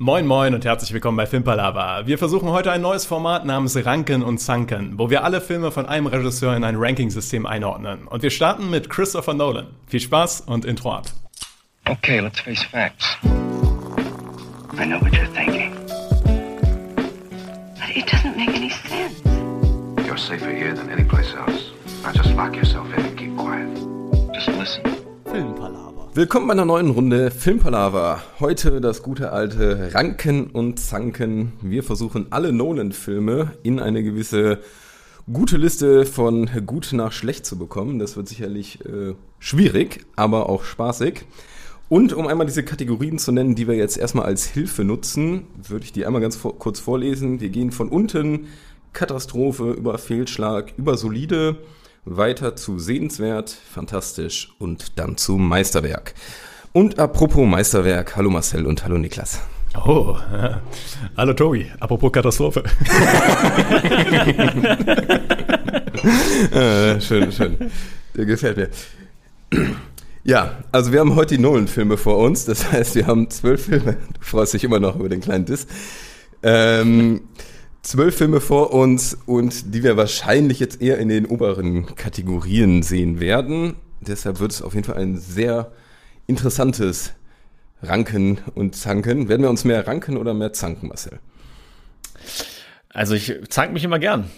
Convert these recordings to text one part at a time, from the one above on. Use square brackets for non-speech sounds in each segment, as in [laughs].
Moin moin und herzlich willkommen bei Filmpalava. Wir versuchen heute ein neues Format namens Ranken und Zanken, wo wir alle Filme von einem Regisseur in ein Ranking-System einordnen. Und wir starten mit Christopher Nolan. Viel Spaß und Intro ab. Okay, let's face facts. I know what you're thinking. But it doesn't make any sense. You're safer here than any place else. Now just lock yourself in and keep quiet. Just listen. Willkommen bei einer neuen Runde Filmpalava. Heute das gute alte Ranken und Zanken. Wir versuchen alle Nolan-Filme in eine gewisse gute Liste von gut nach schlecht zu bekommen. Das wird sicherlich äh, schwierig, aber auch spaßig. Und um einmal diese Kategorien zu nennen, die wir jetzt erstmal als Hilfe nutzen, würde ich die einmal ganz vor kurz vorlesen. Wir gehen von unten Katastrophe über Fehlschlag über solide weiter zu sehenswert, fantastisch und dann zu Meisterwerk. Und apropos Meisterwerk, hallo Marcel und hallo Niklas. Oh, ja. [laughs] hallo Tobi. Apropos Katastrophe. äh, [laughs] schön, schön. Der gefällt mir. [clears throat] Ja, also wir haben heute die Nolan-Filme vor uns. Das heißt, wir haben zwölf Filme. Du freust dich immer noch über den kleinen Diss. Ähm, zwölf Filme vor uns und die wir wahrscheinlich jetzt eher in den oberen Kategorien sehen werden. Deshalb wird es auf jeden Fall ein sehr interessantes Ranken und Zanken. Werden wir uns mehr ranken oder mehr zanken, Marcel? Also ich zank mich immer gern.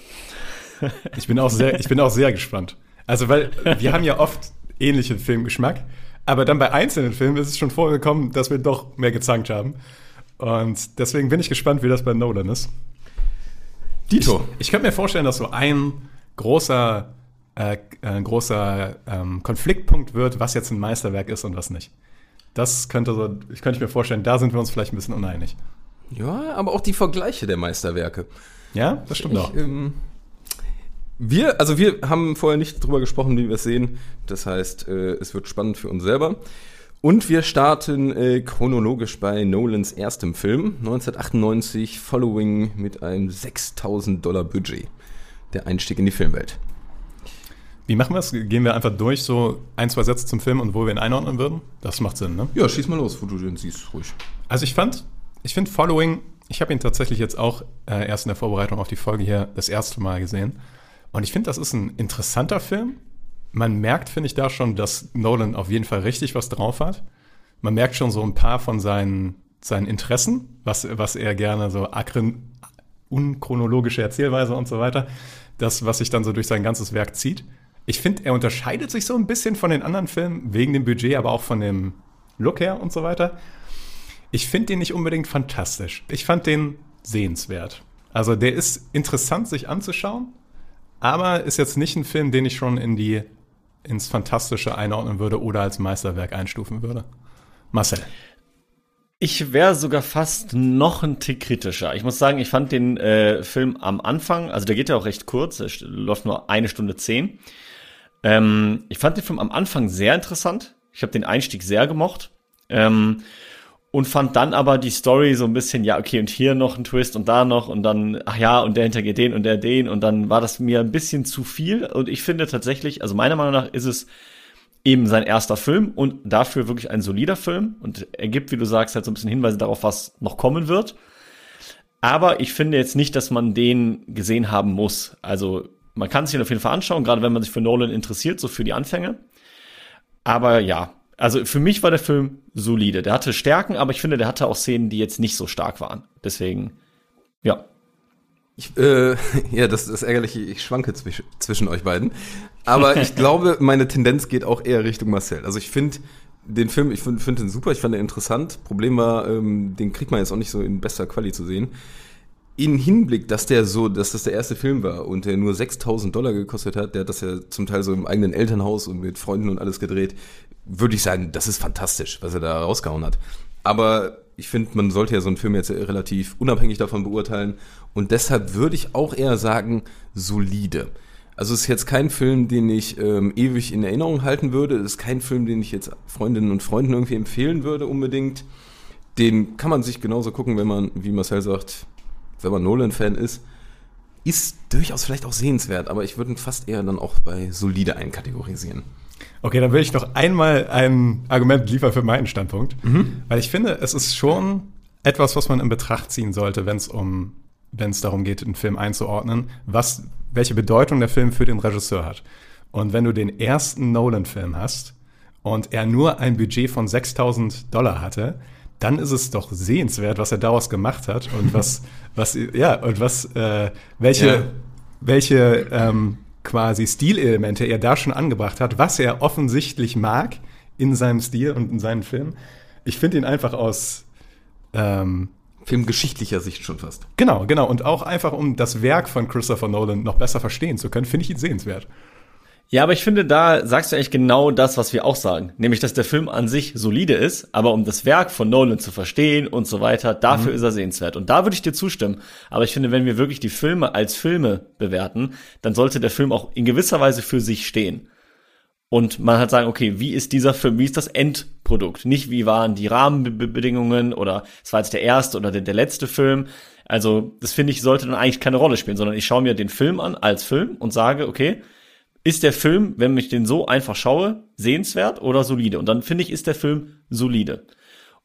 Ich bin auch sehr, ich bin auch sehr gespannt. Also, weil wir haben ja oft ähnlichen Filmgeschmack, aber dann bei einzelnen Filmen ist es schon vorgekommen, dass wir doch mehr gezankt haben. Und deswegen bin ich gespannt, wie das bei Nolan ist. Dito. Ich, ich könnte mir vorstellen, dass so ein großer, äh, ein großer ähm, Konfliktpunkt wird, was jetzt ein Meisterwerk ist und was nicht. Das könnte so, ich könnte mir vorstellen, da sind wir uns vielleicht ein bisschen uneinig. Ja, aber auch die Vergleiche der Meisterwerke. Ja, das stimmt ich, auch. Ähm, wir, also wir haben vorher nicht drüber gesprochen, wie wir es sehen. Das heißt, äh, es wird spannend für uns selber. Und wir starten äh, chronologisch bei Nolans erstem Film, 1998, Following mit einem 6000 Dollar Budget. Der Einstieg in die Filmwelt. Wie machen wir es? Gehen wir einfach durch, so ein, zwei Sätze zum Film und wo wir ihn einordnen würden? Das macht Sinn, ne? Ja, schieß mal los, wo du den siehst, ruhig. Also ich fand, ich finde Following, ich habe ihn tatsächlich jetzt auch äh, erst in der Vorbereitung auf die Folge hier das erste Mal gesehen. Und ich finde, das ist ein interessanter Film. Man merkt, finde ich, da schon, dass Nolan auf jeden Fall richtig was drauf hat. Man merkt schon so ein paar von seinen, seinen Interessen, was, was er gerne so akren, unchronologische Erzählweise und so weiter. Das, was sich dann so durch sein ganzes Werk zieht. Ich finde, er unterscheidet sich so ein bisschen von den anderen Filmen, wegen dem Budget, aber auch von dem Look her und so weiter. Ich finde den nicht unbedingt fantastisch. Ich fand den sehenswert. Also der ist interessant sich anzuschauen, aber ist jetzt nicht ein Film, den ich schon in die ins Fantastische einordnen würde oder als Meisterwerk einstufen würde. Marcel. Ich wäre sogar fast noch ein Tick kritischer. Ich muss sagen, ich fand den äh, Film am Anfang, also der geht ja auch recht kurz, läuft nur eine Stunde zehn. Ähm, ich fand den Film am Anfang sehr interessant. Ich habe den Einstieg sehr gemocht. Ähm, und fand dann aber die Story so ein bisschen, ja, okay, und hier noch ein Twist und da noch und dann, ach ja, und der hintergeht den und der den und dann war das mir ein bisschen zu viel und ich finde tatsächlich, also meiner Meinung nach ist es eben sein erster Film und dafür wirklich ein solider Film und er gibt, wie du sagst, halt so ein bisschen Hinweise darauf, was noch kommen wird. Aber ich finde jetzt nicht, dass man den gesehen haben muss. Also man kann sich ihn auf jeden Fall anschauen, gerade wenn man sich für Nolan interessiert, so für die Anfänge. Aber ja, also für mich war der Film solide. Der hatte Stärken, aber ich finde, der hatte auch Szenen, die jetzt nicht so stark waren. Deswegen, ja. Ich, äh, [laughs] ja, das ist ärgerlich. Ich schwanke zwisch zwischen euch beiden. Aber [laughs] ich glaube, meine Tendenz geht auch eher Richtung Marcel. Also ich finde den Film, ich finde find den super, ich fand den interessant. Problem war, ähm, den kriegt man jetzt auch nicht so in bester Quali zu sehen. In Hinblick, dass der so, dass das der erste Film war und der nur 6000 Dollar gekostet hat, der hat das ja zum Teil so im eigenen Elternhaus und mit Freunden und alles gedreht, würde ich sagen, das ist fantastisch, was er da rausgehauen hat. Aber ich finde, man sollte ja so einen Film jetzt relativ unabhängig davon beurteilen. Und deshalb würde ich auch eher sagen, solide. Also es ist jetzt kein Film, den ich ähm, ewig in Erinnerung halten würde. Es ist kein Film, den ich jetzt Freundinnen und Freunden irgendwie empfehlen würde unbedingt. Den kann man sich genauso gucken, wenn man, wie Marcel sagt, wenn man Nolan-Fan ist. Ist durchaus vielleicht auch sehenswert, aber ich würde ihn fast eher dann auch bei solide einkategorisieren. Okay, dann will ich noch einmal ein Argument liefern für meinen Standpunkt. Mhm. Weil ich finde, es ist schon etwas, was man in Betracht ziehen sollte, wenn es um, wenn es darum geht, einen Film einzuordnen, was, welche Bedeutung der Film für den Regisseur hat. Und wenn du den ersten Nolan-Film hast und er nur ein Budget von 6000 Dollar hatte, dann ist es doch sehenswert, was er daraus gemacht hat und was, [laughs] was, ja, und was, äh, welche, Ja. welche ähm, quasi Stilelemente er da schon angebracht hat, was er offensichtlich mag in seinem Stil und in seinen Filmen. Ich finde ihn einfach aus, ähm, Filmgeschichtlicher Sicht schon fast. genau, genau, und auch einfach, um das Werk von Christopher Nolan noch besser verstehen zu können, finde ich ihn sehenswert. Ja, aber ich finde, da sagst du eigentlich genau das, was wir auch sagen. Nämlich, dass der Film an sich solide ist, aber um das Werk von Nolan zu verstehen und so weiter, dafür ist er sehenswert. Und da würde ich dir zustimmen. Aber ich finde, wenn wir wirklich die Filme als Filme bewerten, dann sollte der Film auch in gewisser Weise für sich stehen. Und man halt sagen, okay, wie ist dieser Film, wie ist das Endprodukt? Nicht, wie waren die Rahmenbedingungen oder es war jetzt der erste oder der, der letzte Film. Also, das finde ich, sollte dann eigentlich keine Rolle spielen, sondern ich schaue mir den Film an als Film und sage, okay, ist der Film, wenn ich den so einfach schaue, sehenswert oder solide? Und dann finde ich, ist der Film solide.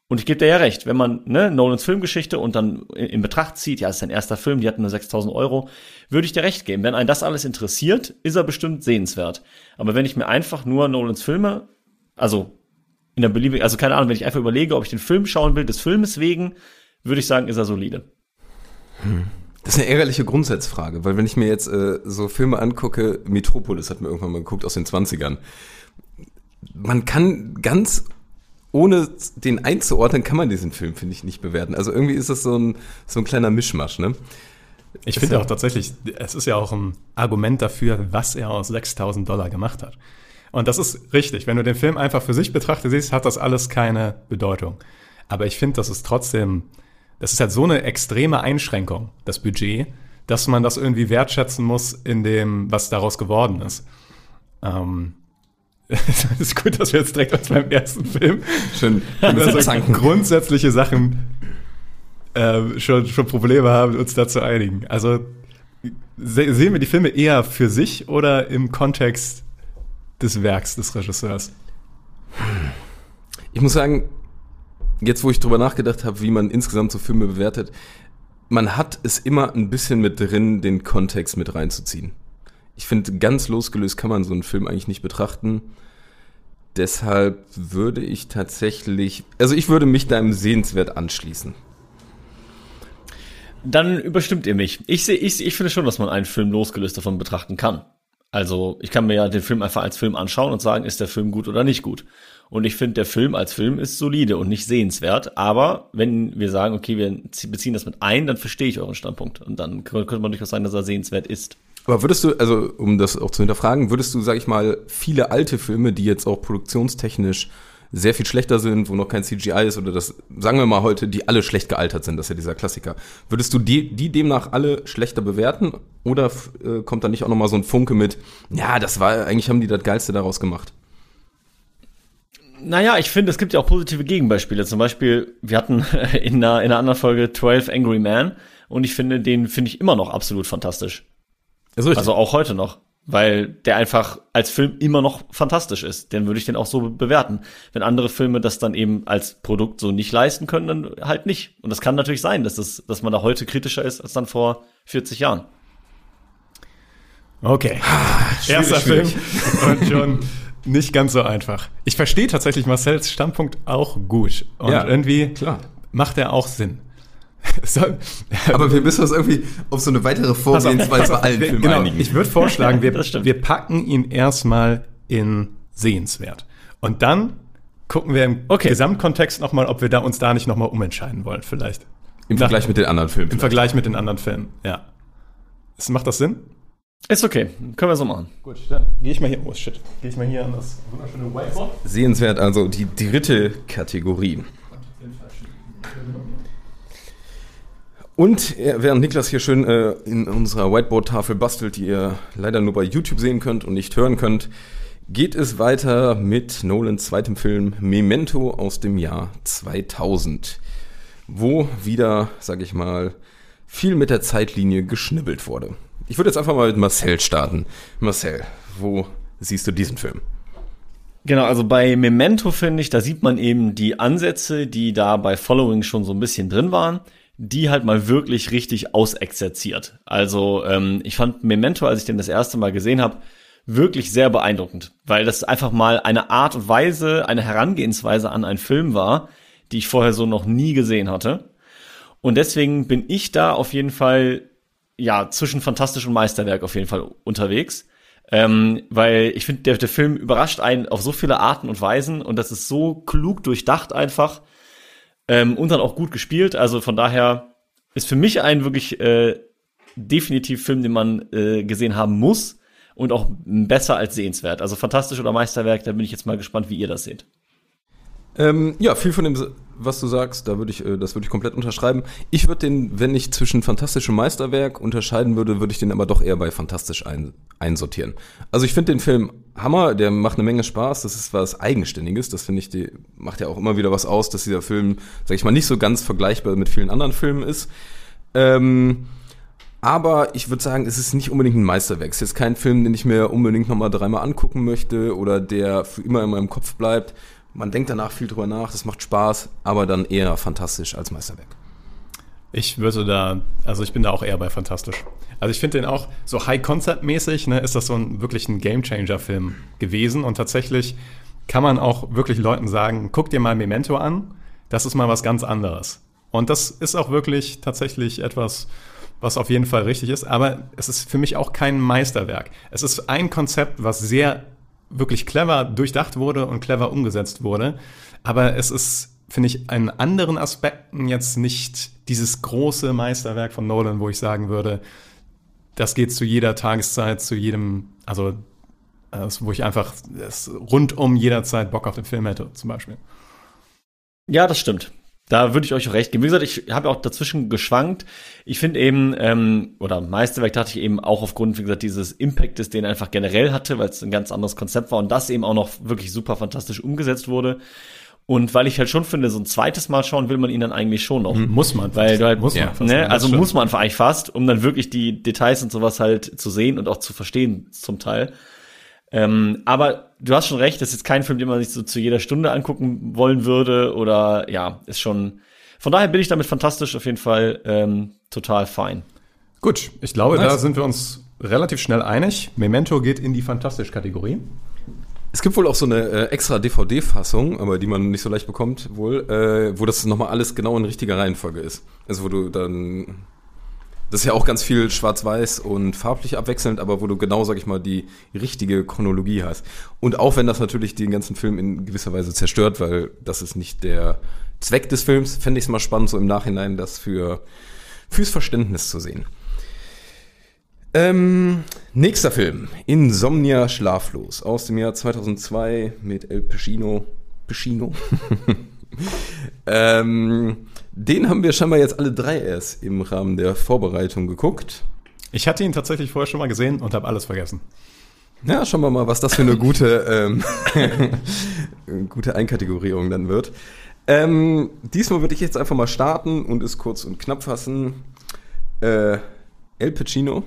Und ich gebe dir ja recht, wenn man ne, Nolans Filmgeschichte und dann in, in Betracht zieht, ja, ist sein erster Film, die hatten nur 6000 Euro, würde ich dir recht geben. Wenn einen das alles interessiert, ist er bestimmt sehenswert. Aber wenn ich mir einfach nur Nolans Filme, also in der beliebigen, also keine Ahnung, wenn ich einfach überlege, ob ich den Film schauen will, des Filmes wegen, würde ich sagen, ist er solide. Das ist eine ärgerliche Grundsatzfrage, weil wenn ich mir jetzt äh, so Filme angucke, Metropolis hat mir irgendwann mal geguckt aus den 20ern. Man kann ganz ohne den einzuordnen, kann man diesen Film, finde ich, nicht bewerten. Also irgendwie ist das so ein, so ein kleiner Mischmasch, ne? Ich finde auch tatsächlich, es ist ja auch ein Argument dafür, was er aus 6000 Dollar gemacht hat. Und das ist richtig. Wenn du den Film einfach für sich betrachtest, siehst, hat das alles keine Bedeutung. Aber ich finde, das ist trotzdem, das ist halt so eine extreme Einschränkung, das Budget, dass man das irgendwie wertschätzen muss in dem, was daraus geworden ist. Ähm, [laughs] es ist gut, dass wir jetzt direkt aus meinem ersten Film Schön also grundsätzliche Sachen äh, schon, schon Probleme haben, uns da zu einigen. Also se sehen wir die Filme eher für sich oder im Kontext des Werks des Regisseurs? Ich muss sagen, jetzt wo ich drüber nachgedacht habe, wie man insgesamt so Filme bewertet, man hat es immer ein bisschen mit drin, den Kontext mit reinzuziehen. Ich finde, ganz losgelöst kann man so einen Film eigentlich nicht betrachten. Deshalb würde ich tatsächlich, also ich würde mich deinem Sehenswert anschließen. Dann überstimmt ihr mich. Ich sehe, ich, ich finde schon, dass man einen Film losgelöst davon betrachten kann. Also ich kann mir ja den Film einfach als Film anschauen und sagen, ist der Film gut oder nicht gut. Und ich finde, der Film als Film ist solide und nicht sehenswert. Aber wenn wir sagen, okay, wir beziehen das mit ein, dann verstehe ich euren Standpunkt. Und dann könnte man durchaus sagen, dass er sehenswert ist. Aber würdest du, also um das auch zu hinterfragen, würdest du, sag ich mal, viele alte Filme, die jetzt auch produktionstechnisch sehr viel schlechter sind, wo noch kein CGI ist oder das, sagen wir mal heute, die alle schlecht gealtert sind, das ist ja dieser Klassiker. Würdest du die, die demnach alle schlechter bewerten oder äh, kommt da nicht auch nochmal so ein Funke mit, ja, das war, eigentlich haben die das Geilste daraus gemacht? Naja, ich finde, es gibt ja auch positive Gegenbeispiele. Zum Beispiel, wir hatten [laughs] in einer, in einer anderen Folge 12 Angry Men und ich finde, den finde ich immer noch absolut fantastisch. Also auch heute noch. Weil der einfach als Film immer noch fantastisch ist. Dann würde ich den auch so bewerten. Wenn andere Filme das dann eben als Produkt so nicht leisten können, dann halt nicht. Und das kann natürlich sein, dass, das, dass man da heute kritischer ist als dann vor 40 Jahren. Okay. Erster schwierig. Film und schon [laughs] nicht ganz so einfach. Ich verstehe tatsächlich Marcells Standpunkt auch gut. Und Ja, irgendwie klar. macht er auch Sinn. [laughs] So, Aber wir [laughs] müssen uns irgendwie auf so eine weitere Vorgehensweise bei allen Filmen genau, einigen. ich würde vorschlagen, wir, [laughs] wir packen ihn erstmal in sehenswert. Und dann gucken wir im Okay. Gesamtkontext nochmal, ob wir da uns da nicht nochmal umentscheiden wollen, vielleicht. Im Vergleich mit den anderen Filmen. Im Vergleich mit den anderen Filmen, ja. Macht das Sinn? Ist okay. Können wir so machen. Gut, dann gehe ich mal hier. Oh shit. Gehe ich mal hier an das wunderschöne Whiteboard. Sehenswert, also die dritte Kategorie. Und äh, während Niklas hier schön äh, in unserer Whiteboard-Tafel bastelt, die ihr leider nur bei YouTube sehen könnt und nicht hören könnt, geht es weiter mit Nolans zweitem Film Memento aus dem Jahr 2000, wo wieder, sag ich mal, viel mit der Zeitlinie geschnibbelt wurde. Ich würde jetzt einfach mal mit Marcel starten. Marcel, wo siehst du diesen Film? Genau, also bei Memento finde ich, da sieht man eben die Ansätze, die da bei Following schon so ein bisschen drin waren, die halt mal wirklich richtig ausexerziert. Also ähm, ich fand Memento, als ich den das erste Mal gesehen habe, wirklich sehr beeindruckend, weil das einfach mal eine Art und Weise, eine Herangehensweise an einen Film war, die ich vorher so noch nie gesehen hatte. Und deswegen bin ich da auf jeden Fall ja zwischen fantastisch und Meisterwerk auf jeden Fall unterwegs. Ähm, weil ich finde, der, der Film überrascht einen auf so viele Arten und Weisen und das ist so klug durchdacht einfach ähm, und dann auch gut gespielt. Also von daher ist für mich ein wirklich äh, definitiv Film, den man äh, gesehen haben muss und auch besser als sehenswert. Also fantastisch oder Meisterwerk, da bin ich jetzt mal gespannt, wie ihr das seht. Ähm, ja, viel von dem, was du sagst, da würde ich, äh, das würde ich komplett unterschreiben. Ich würde den, wenn ich zwischen fantastischem Meisterwerk unterscheiden würde, würde ich den aber doch eher bei fantastisch ein, einsortieren. Also ich finde den Film Hammer, der macht eine Menge Spaß, das ist was Eigenständiges, das finde ich, die macht ja auch immer wieder was aus, dass dieser Film, sag ich mal, nicht so ganz vergleichbar mit vielen anderen Filmen ist. Ähm, aber ich würde sagen, es ist nicht unbedingt ein Meisterwerk. Es ist jetzt kein Film, den ich mir unbedingt nochmal dreimal angucken möchte oder der für immer in meinem Kopf bleibt. Man denkt danach viel drüber nach, das macht Spaß, aber dann eher fantastisch als Meisterwerk. Ich würde da, also ich bin da auch eher bei fantastisch. Also ich finde den auch so High-Concept-mäßig, ne, ist das so ein wirklich ein Game-Changer-Film gewesen und tatsächlich kann man auch wirklich Leuten sagen, guck dir mal Memento an, das ist mal was ganz anderes. Und das ist auch wirklich tatsächlich etwas, was auf jeden Fall richtig ist, aber es ist für mich auch kein Meisterwerk. Es ist ein Konzept, was sehr wirklich clever durchdacht wurde und clever umgesetzt wurde. Aber es ist, finde ich, in anderen Aspekten jetzt nicht dieses große Meisterwerk von Nolan, wo ich sagen würde, das geht zu jeder Tageszeit, zu jedem, also wo ich einfach rund um jederzeit Bock auf den Film hätte, zum Beispiel. Ja, das stimmt. Da würde ich euch recht geben. Wie gesagt, ich habe auch dazwischen geschwankt. Ich finde eben, ähm, oder Meisterwerk dachte ich eben auch aufgrund, wie gesagt, dieses Impactes, den er einfach generell hatte, weil es ein ganz anderes Konzept war und das eben auch noch wirklich super fantastisch umgesetzt wurde. Und weil ich halt schon finde, so ein zweites Mal schauen will man ihn dann eigentlich schon noch. Mhm, muss man. Weil du halt, muss man fast, ne? Also muss man einfach eigentlich fast, um dann wirklich die Details und sowas halt zu sehen und auch zu verstehen zum Teil. Ähm, aber du hast schon recht, das ist jetzt kein Film, den man sich so zu jeder Stunde angucken wollen würde oder ja, ist schon. Von daher bin ich damit fantastisch auf jeden Fall ähm, total fein. Gut, ich glaube, nice. da sind wir uns relativ schnell einig. Memento geht in die Fantastisch-Kategorie. Es gibt wohl auch so eine äh, extra DVD-Fassung, aber die man nicht so leicht bekommt, wohl, äh, wo das nochmal alles genau in richtiger Reihenfolge ist. Also wo du dann das ist ja auch ganz viel schwarz-weiß und farblich abwechselnd, aber wo du genau, sag ich mal, die richtige Chronologie hast. Und auch wenn das natürlich den ganzen Film in gewisser Weise zerstört, weil das ist nicht der Zweck des Films, fände ich es mal spannend, so im Nachhinein das für fürs Verständnis zu sehen. Ähm, nächster Film, Insomnia Schlaflos, aus dem Jahr 2002 mit El Pacino. Pacino. [laughs] ähm, den haben wir scheinbar jetzt alle drei erst im Rahmen der Vorbereitung geguckt. Ich hatte ihn tatsächlich vorher schon mal gesehen und habe alles vergessen. Ja, schauen wir mal, was das für eine gute, ähm, [laughs] gute Einkategorierung dann wird. Ähm, diesmal würde ich jetzt einfach mal starten und es kurz und knapp fassen. Äh, El Pacino,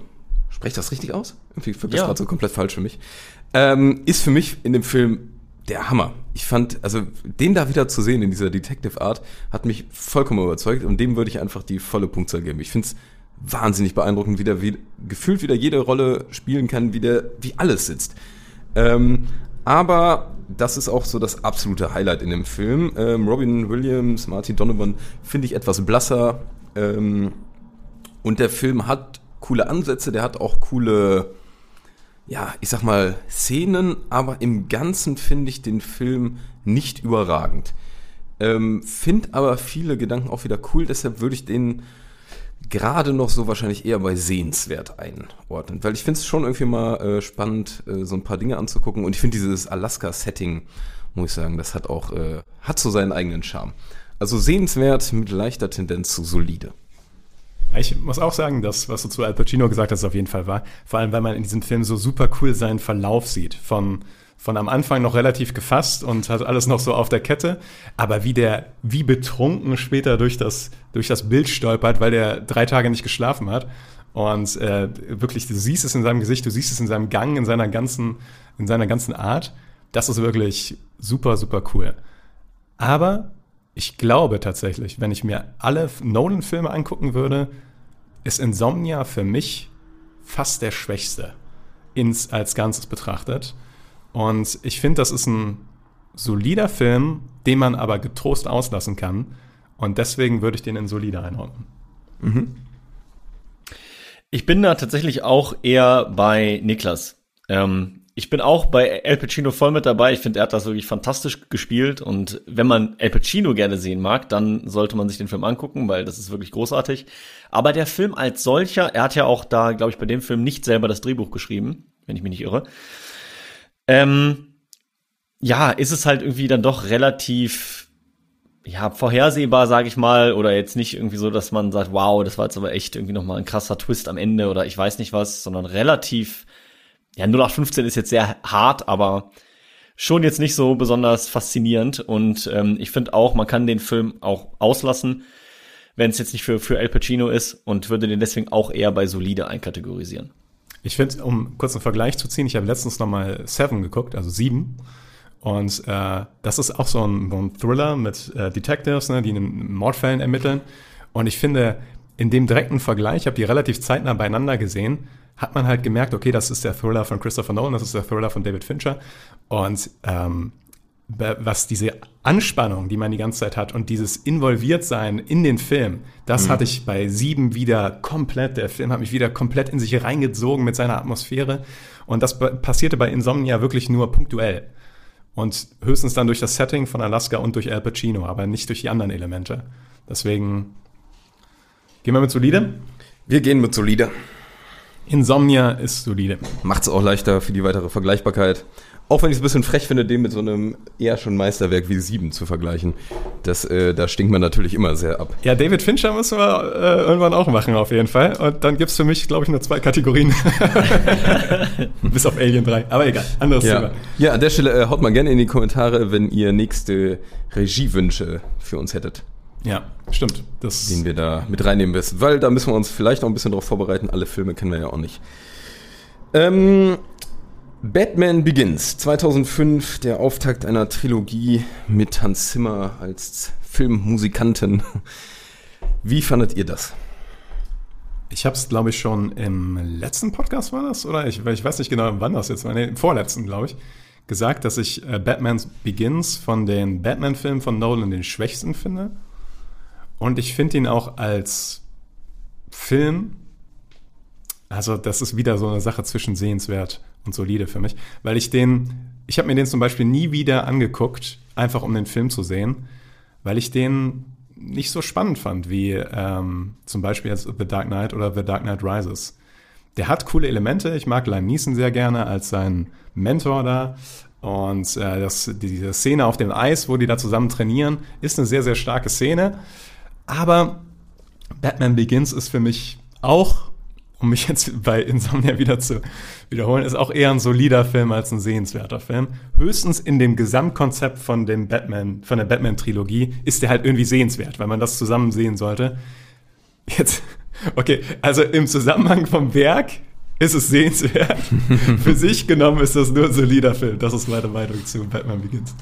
spreche das richtig aus? Irgendwie wirkt das ja. gerade so komplett falsch für mich. Ähm, ist für mich in dem Film der Hammer. Ich fand, also den da wieder zu sehen in dieser Detective Art, hat mich vollkommen überzeugt und dem würde ich einfach die volle Punktzahl geben. Ich finde es wahnsinnig beeindruckend, wie der wie, gefühlt wieder jede Rolle spielen kann, wie der, wie alles sitzt. Ähm, aber das ist auch so das absolute Highlight in dem Film. Ähm, Robin Williams, Martin Donovan finde ich etwas blasser. Ähm, und der Film hat coole Ansätze, der hat auch coole ja, ich sag mal, Szenen, aber im Ganzen finde ich den Film nicht überragend. Ähm, find aber viele Gedanken auch wieder cool, deshalb würde ich den gerade noch so wahrscheinlich eher bei sehenswert einordnen, weil ich finde es schon irgendwie mal äh, spannend, äh, so ein paar Dinge anzugucken und ich finde dieses Alaska-Setting, muss ich sagen, das hat auch, äh, hat so seinen eigenen Charme. Also sehenswert mit leichter Tendenz zu solide. Ich muss auch sagen, dass, was du zu Al Pacino gesagt hast, auf jeden Fall war. Vor allem, weil man in diesem Film so super cool seinen Verlauf sieht. Von, von am Anfang noch relativ gefasst und hat alles noch so auf der Kette. Aber wie der, wie betrunken später durch das, durch das Bild stolpert, weil der drei Tage nicht geschlafen hat. Und äh, wirklich, du siehst es in seinem Gesicht, du siehst es in seinem Gang, in seiner ganzen, in seiner ganzen Art. Das ist wirklich super, super cool. Aber ich glaube tatsächlich, wenn ich mir alle Nolan-Filme angucken würde, ist Insomnia für mich fast der schwächste ins, als Ganzes betrachtet. Und ich finde, das ist ein solider Film, den man aber getrost auslassen kann. Und deswegen würde ich den in solide einordnen. Mhm. Ich bin da tatsächlich auch eher bei Niklas. Ähm, ich bin auch bei El Pacino voll mit dabei. Ich finde, er hat das wirklich fantastisch gespielt. Und wenn man El Pacino gerne sehen mag, dann sollte man sich den Film angucken, weil das ist wirklich großartig. Aber der Film als solcher, er hat ja auch da, glaube ich, bei dem Film nicht selber das Drehbuch geschrieben, wenn ich mich nicht irre. Ähm, ja, ist es halt irgendwie dann doch relativ ja, vorhersehbar, sage ich mal, oder jetzt nicht irgendwie so, dass man sagt, wow, das war jetzt aber echt irgendwie nochmal ein krasser Twist am Ende oder ich weiß nicht was, sondern relativ ja, 0815 ist jetzt sehr hart, aber schon jetzt nicht so besonders faszinierend. Und ähm, ich finde auch, man kann den Film auch auslassen, wenn es jetzt nicht für, für El Pacino ist und würde den deswegen auch eher bei solide einkategorisieren. Ich finde, um kurz einen Vergleich zu ziehen, ich habe letztens noch mal Seven geguckt, also sieben. Und äh, das ist auch so ein, so ein Thriller mit äh, Detectives, ne, die in Mordfällen ermitteln. Und ich finde, in dem direkten Vergleich, ich habe die relativ zeitnah beieinander gesehen, hat man halt gemerkt, okay, das ist der Thriller von Christopher Nolan, das ist der Thriller von David Fincher. Und ähm, was diese Anspannung, die man die ganze Zeit hat und dieses Involviertsein in den Film, das mhm. hatte ich bei Sieben wieder komplett. Der Film hat mich wieder komplett in sich reingezogen mit seiner Atmosphäre. Und das passierte bei Insomnia wirklich nur punktuell. Und höchstens dann durch das Setting von Alaska und durch Al Pacino, aber nicht durch die anderen Elemente. Deswegen gehen wir mit solide? Wir gehen mit solide. Insomnia ist solide. Macht es auch leichter für die weitere Vergleichbarkeit. Auch wenn ich es ein bisschen frech finde, den mit so einem eher schon Meisterwerk wie Sieben zu vergleichen. Das, äh, da stinkt man natürlich immer sehr ab. Ja, David Fincher müssen wir äh, irgendwann auch machen, auf jeden Fall. Und dann gibt es für mich, glaube ich, nur zwei Kategorien. [laughs] [laughs] Bis auf Alien 3. Aber egal, anderes ja. Thema. Ja, an der Stelle äh, haut mal gerne in die Kommentare, wenn ihr nächste Regiewünsche für uns hättet. Ja, stimmt. Das den wir da mit reinnehmen müssen. Weil da müssen wir uns vielleicht auch ein bisschen darauf vorbereiten. Alle Filme kennen wir ja auch nicht. Ähm, Batman Begins, 2005, der Auftakt einer Trilogie mit Hans Zimmer als Filmmusikanten. Wie fandet ihr das? Ich habe es, glaube ich, schon im letzten Podcast war das, oder? Ich, ich weiß nicht genau, wann das jetzt war. Nee, im vorletzten, glaube ich. Gesagt, dass ich äh, Batman Begins von den Batman-Filmen von Nolan den schwächsten finde. Und ich finde ihn auch als Film, also das ist wieder so eine Sache zwischen sehenswert und solide für mich, weil ich den, ich habe mir den zum Beispiel nie wieder angeguckt, einfach um den Film zu sehen, weil ich den nicht so spannend fand wie ähm, zum Beispiel jetzt The Dark Knight oder The Dark Knight Rises. Der hat coole Elemente. Ich mag Liam Neeson sehr gerne als sein Mentor da. Und äh, das, diese Szene auf dem Eis, wo die da zusammen trainieren, ist eine sehr, sehr starke Szene. Aber Batman Begins ist für mich auch, um mich jetzt bei Insomnia wieder zu wiederholen, ist auch eher ein solider Film als ein sehenswerter Film. Höchstens in dem Gesamtkonzept von dem Batman, von der Batman-Trilogie ist der halt irgendwie sehenswert, weil man das zusammen sehen sollte. Jetzt, [laughs] okay, also im Zusammenhang vom Werk ist es sehenswert. [laughs] Für sich genommen ist das nur ein solider Film. Das ist meine Meinung zu Batman Begins.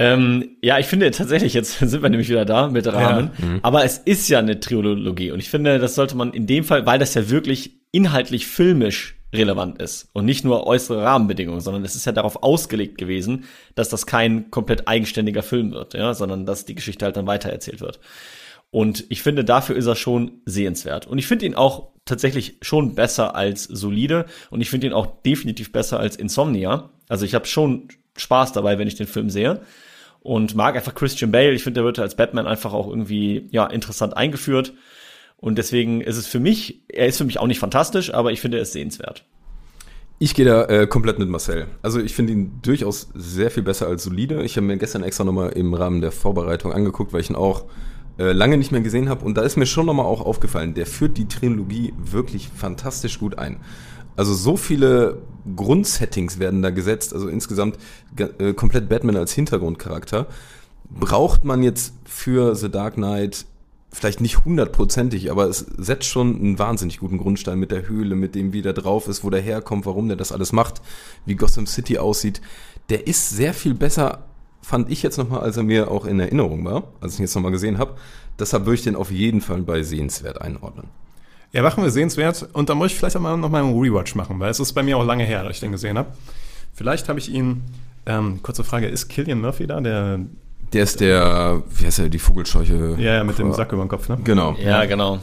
Ähm, ja, ich finde tatsächlich, jetzt [laughs] sind wir nämlich wieder da mit Rahmen, ja. mhm. aber es ist ja eine Trilogie und ich finde, das sollte man in dem Fall, weil das ja wirklich inhaltlich filmisch relevant ist und nicht nur äußere Rahmenbedingungen, sondern es ist ja darauf ausgelegt gewesen, dass das kein komplett eigenständiger Film wird, ja, sondern dass die Geschichte halt dann weitererzählt wird. Und ich finde, dafür ist er schon sehenswert. Und ich finde ihn auch tatsächlich schon besser als solide und ich finde ihn auch definitiv besser als Insomnia. Also ich habe schon Spaß dabei, wenn ich den Film sehe und mag einfach Christian Bale. Ich finde, der wird als Batman einfach auch irgendwie ja interessant eingeführt. Und deswegen ist es für mich, er ist für mich auch nicht fantastisch, aber ich finde, er ist sehenswert. Ich gehe da äh, komplett mit Marcel. Also ich finde ihn durchaus sehr viel besser als solide. Ich habe mir gestern extra nochmal im Rahmen der Vorbereitung angeguckt, weil ich ihn auch äh, lange nicht mehr gesehen habe. Und da ist mir schon nochmal auch aufgefallen, der führt die Trilogie wirklich fantastisch gut ein. Also so viele Grundsettings werden da gesetzt, also insgesamt äh, komplett Batman als Hintergrundcharakter. Braucht man jetzt für The Dark Knight vielleicht nicht hundertprozentig, aber es setzt schon einen wahnsinnig guten Grundstein mit der Höhle, mit dem, wie der drauf ist, wo der herkommt, warum der das alles macht, wie Gotham City aussieht. Der ist sehr viel besser, fand ich jetzt nochmal, als er mir auch in Erinnerung war, als ich ihn jetzt nochmal gesehen habe. Deshalb würde ich den auf jeden Fall bei sehenswert einordnen. Ja, machen wir sehenswert. Und da muss ich vielleicht auch mal noch mal einen Rewatch machen, weil es ist bei mir auch lange her, dass ich den gesehen habe. Vielleicht habe ich ihn, ähm, kurze Frage, ist Killian Murphy da, der, Der ist der, wie heißt er, die Vogelscheuche? ja, ja, mit dem Sack über dem Kopf, ne? Genau. Ja, genau.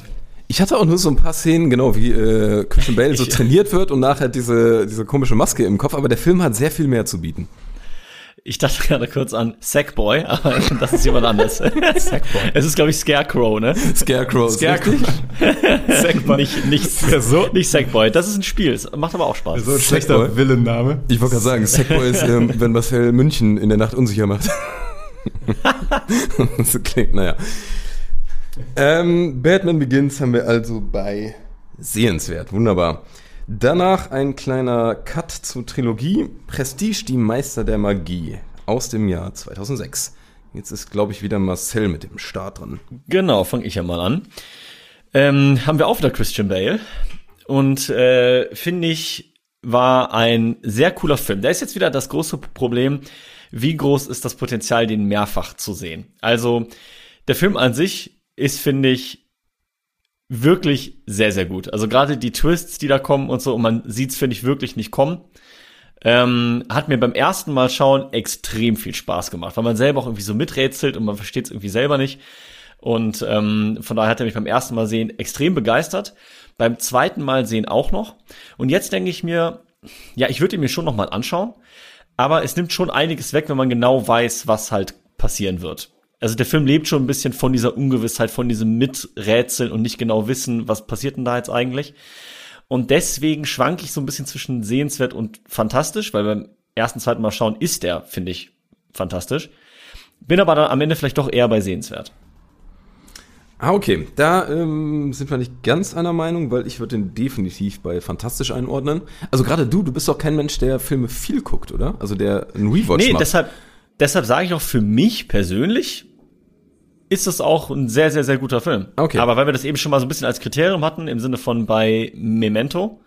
Ich hatte auch nur so ein paar Szenen, genau, wie äh, Christian Bale so [laughs] trainiert wird und nachher diese, diese komische Maske im Kopf, aber der Film hat sehr viel mehr zu bieten. Ich dachte gerade kurz an Sackboy, aber das ist jemand anderes. [laughs] Sackboy. Es ist, glaube ich, Scarecrow, ne? Scarecrow ist Scarecrow. [laughs] Sackboy. Nicht, nicht, Ja, so- nicht Sackboy. Das ist ein Spiel. Es macht aber auch Spaß. So ein schlechter. Villenname. Ich wollte gerade sagen, Sackboy ist, ähm, wenn Marcel München in der Nacht unsicher macht. [laughs] so klingt, naja. Ähm, Batman Begins haben wir also bei Sehenswert, wunderbar. Danach ein kleiner Cut zur Trilogie Prestige, die Meister der Magie aus dem Jahr 2006. Jetzt ist, glaube ich, wieder Marcel mit dem Start dran. Genau, fange ich ja mal an. Ähm, haben wir auch wieder Christian Bale. Und äh, finde ich, war ein sehr cooler Film. Da ist jetzt wieder das große Problem, wie groß ist das Potenzial, den mehrfach zu sehen. Also der Film an sich ist, finde ich, wirklich sehr, sehr gut. Also gerade die Twists, die da kommen und so, und man sieht's, finde ich, wirklich nicht kommen. Ähm, hat mir beim ersten Mal schauen extrem viel Spaß gemacht, weil man selber auch irgendwie so miträtselt und man versteht es irgendwie selber nicht. Und ähm, von daher hat er mich beim ersten Mal sehen extrem begeistert. Beim zweiten Mal sehen auch noch. Und jetzt denke ich mir, ja, ich würde ihn mir schon noch mal anschauen, aber es nimmt schon einiges weg, wenn man genau weiß, was halt passieren wird. Also der Film lebt schon ein bisschen von dieser Ungewissheit, von diesem Miträtseln und nicht genau wissen, was passiert denn da jetzt eigentlich. Und deswegen schwanke ich so ein bisschen zwischen sehenswert und fantastisch, weil beim ersten, zweiten Mal schauen ist der, finde ich, fantastisch. Bin aber dann am Ende vielleicht doch eher bei sehenswert. Ah, okay. Da ähm, sind wir nicht ganz einer Meinung, weil ich würde den definitiv bei fantastisch einordnen. Also gerade du, du bist doch kein Mensch, der Filme viel guckt, oder? Also der einen Rewatch Nee, macht. deshalb, deshalb sage ich auch für mich persönlich ist es auch ein sehr, sehr, sehr guter Film. Okay. Aber weil wir das eben schon mal so ein bisschen als Kriterium hatten, im Sinne von bei Memento,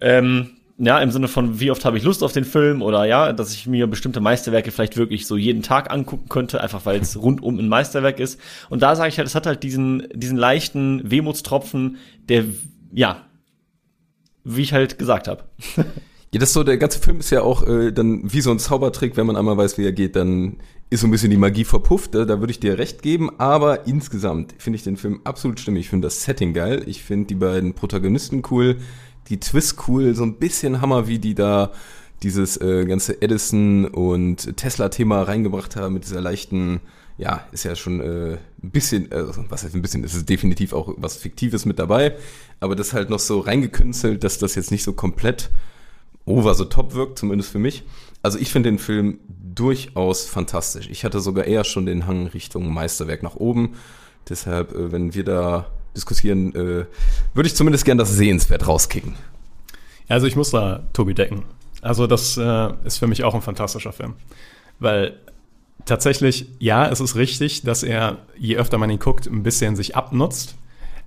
ähm, ja, im Sinne von, wie oft habe ich Lust auf den Film oder ja, dass ich mir bestimmte Meisterwerke vielleicht wirklich so jeden Tag angucken könnte, einfach weil es rundum ein Meisterwerk ist. Und da sage ich halt, es hat halt diesen, diesen leichten Wehmutstropfen, der, ja, wie ich halt gesagt habe. [laughs] Ja, das ist so, der ganze Film ist ja auch äh, dann wie so ein Zaubertrick, wenn man einmal weiß, wie er geht, dann ist so ein bisschen die Magie verpufft, da, da würde ich dir recht geben, aber insgesamt finde ich den Film absolut stimmig. Ich finde das Setting geil, ich finde die beiden Protagonisten cool, die Twist cool, so ein bisschen Hammer, wie die da dieses äh, ganze Edison und Tesla-Thema reingebracht haben mit dieser leichten, ja, ist ja schon äh, ein bisschen, äh, was heißt ein bisschen, es ist definitiv auch was Fiktives mit dabei, aber das halt noch so reingekünstelt, dass das jetzt nicht so komplett over the top wirkt, zumindest für mich. Also ich finde den Film durchaus fantastisch. Ich hatte sogar eher schon den Hang Richtung Meisterwerk nach oben. Deshalb, äh, wenn wir da diskutieren, äh, würde ich zumindest gern das Sehenswert rauskicken. Also ich muss da Tobi decken. Also das äh, ist für mich auch ein fantastischer Film. Weil tatsächlich, ja, es ist richtig, dass er, je öfter man ihn guckt, ein bisschen sich abnutzt.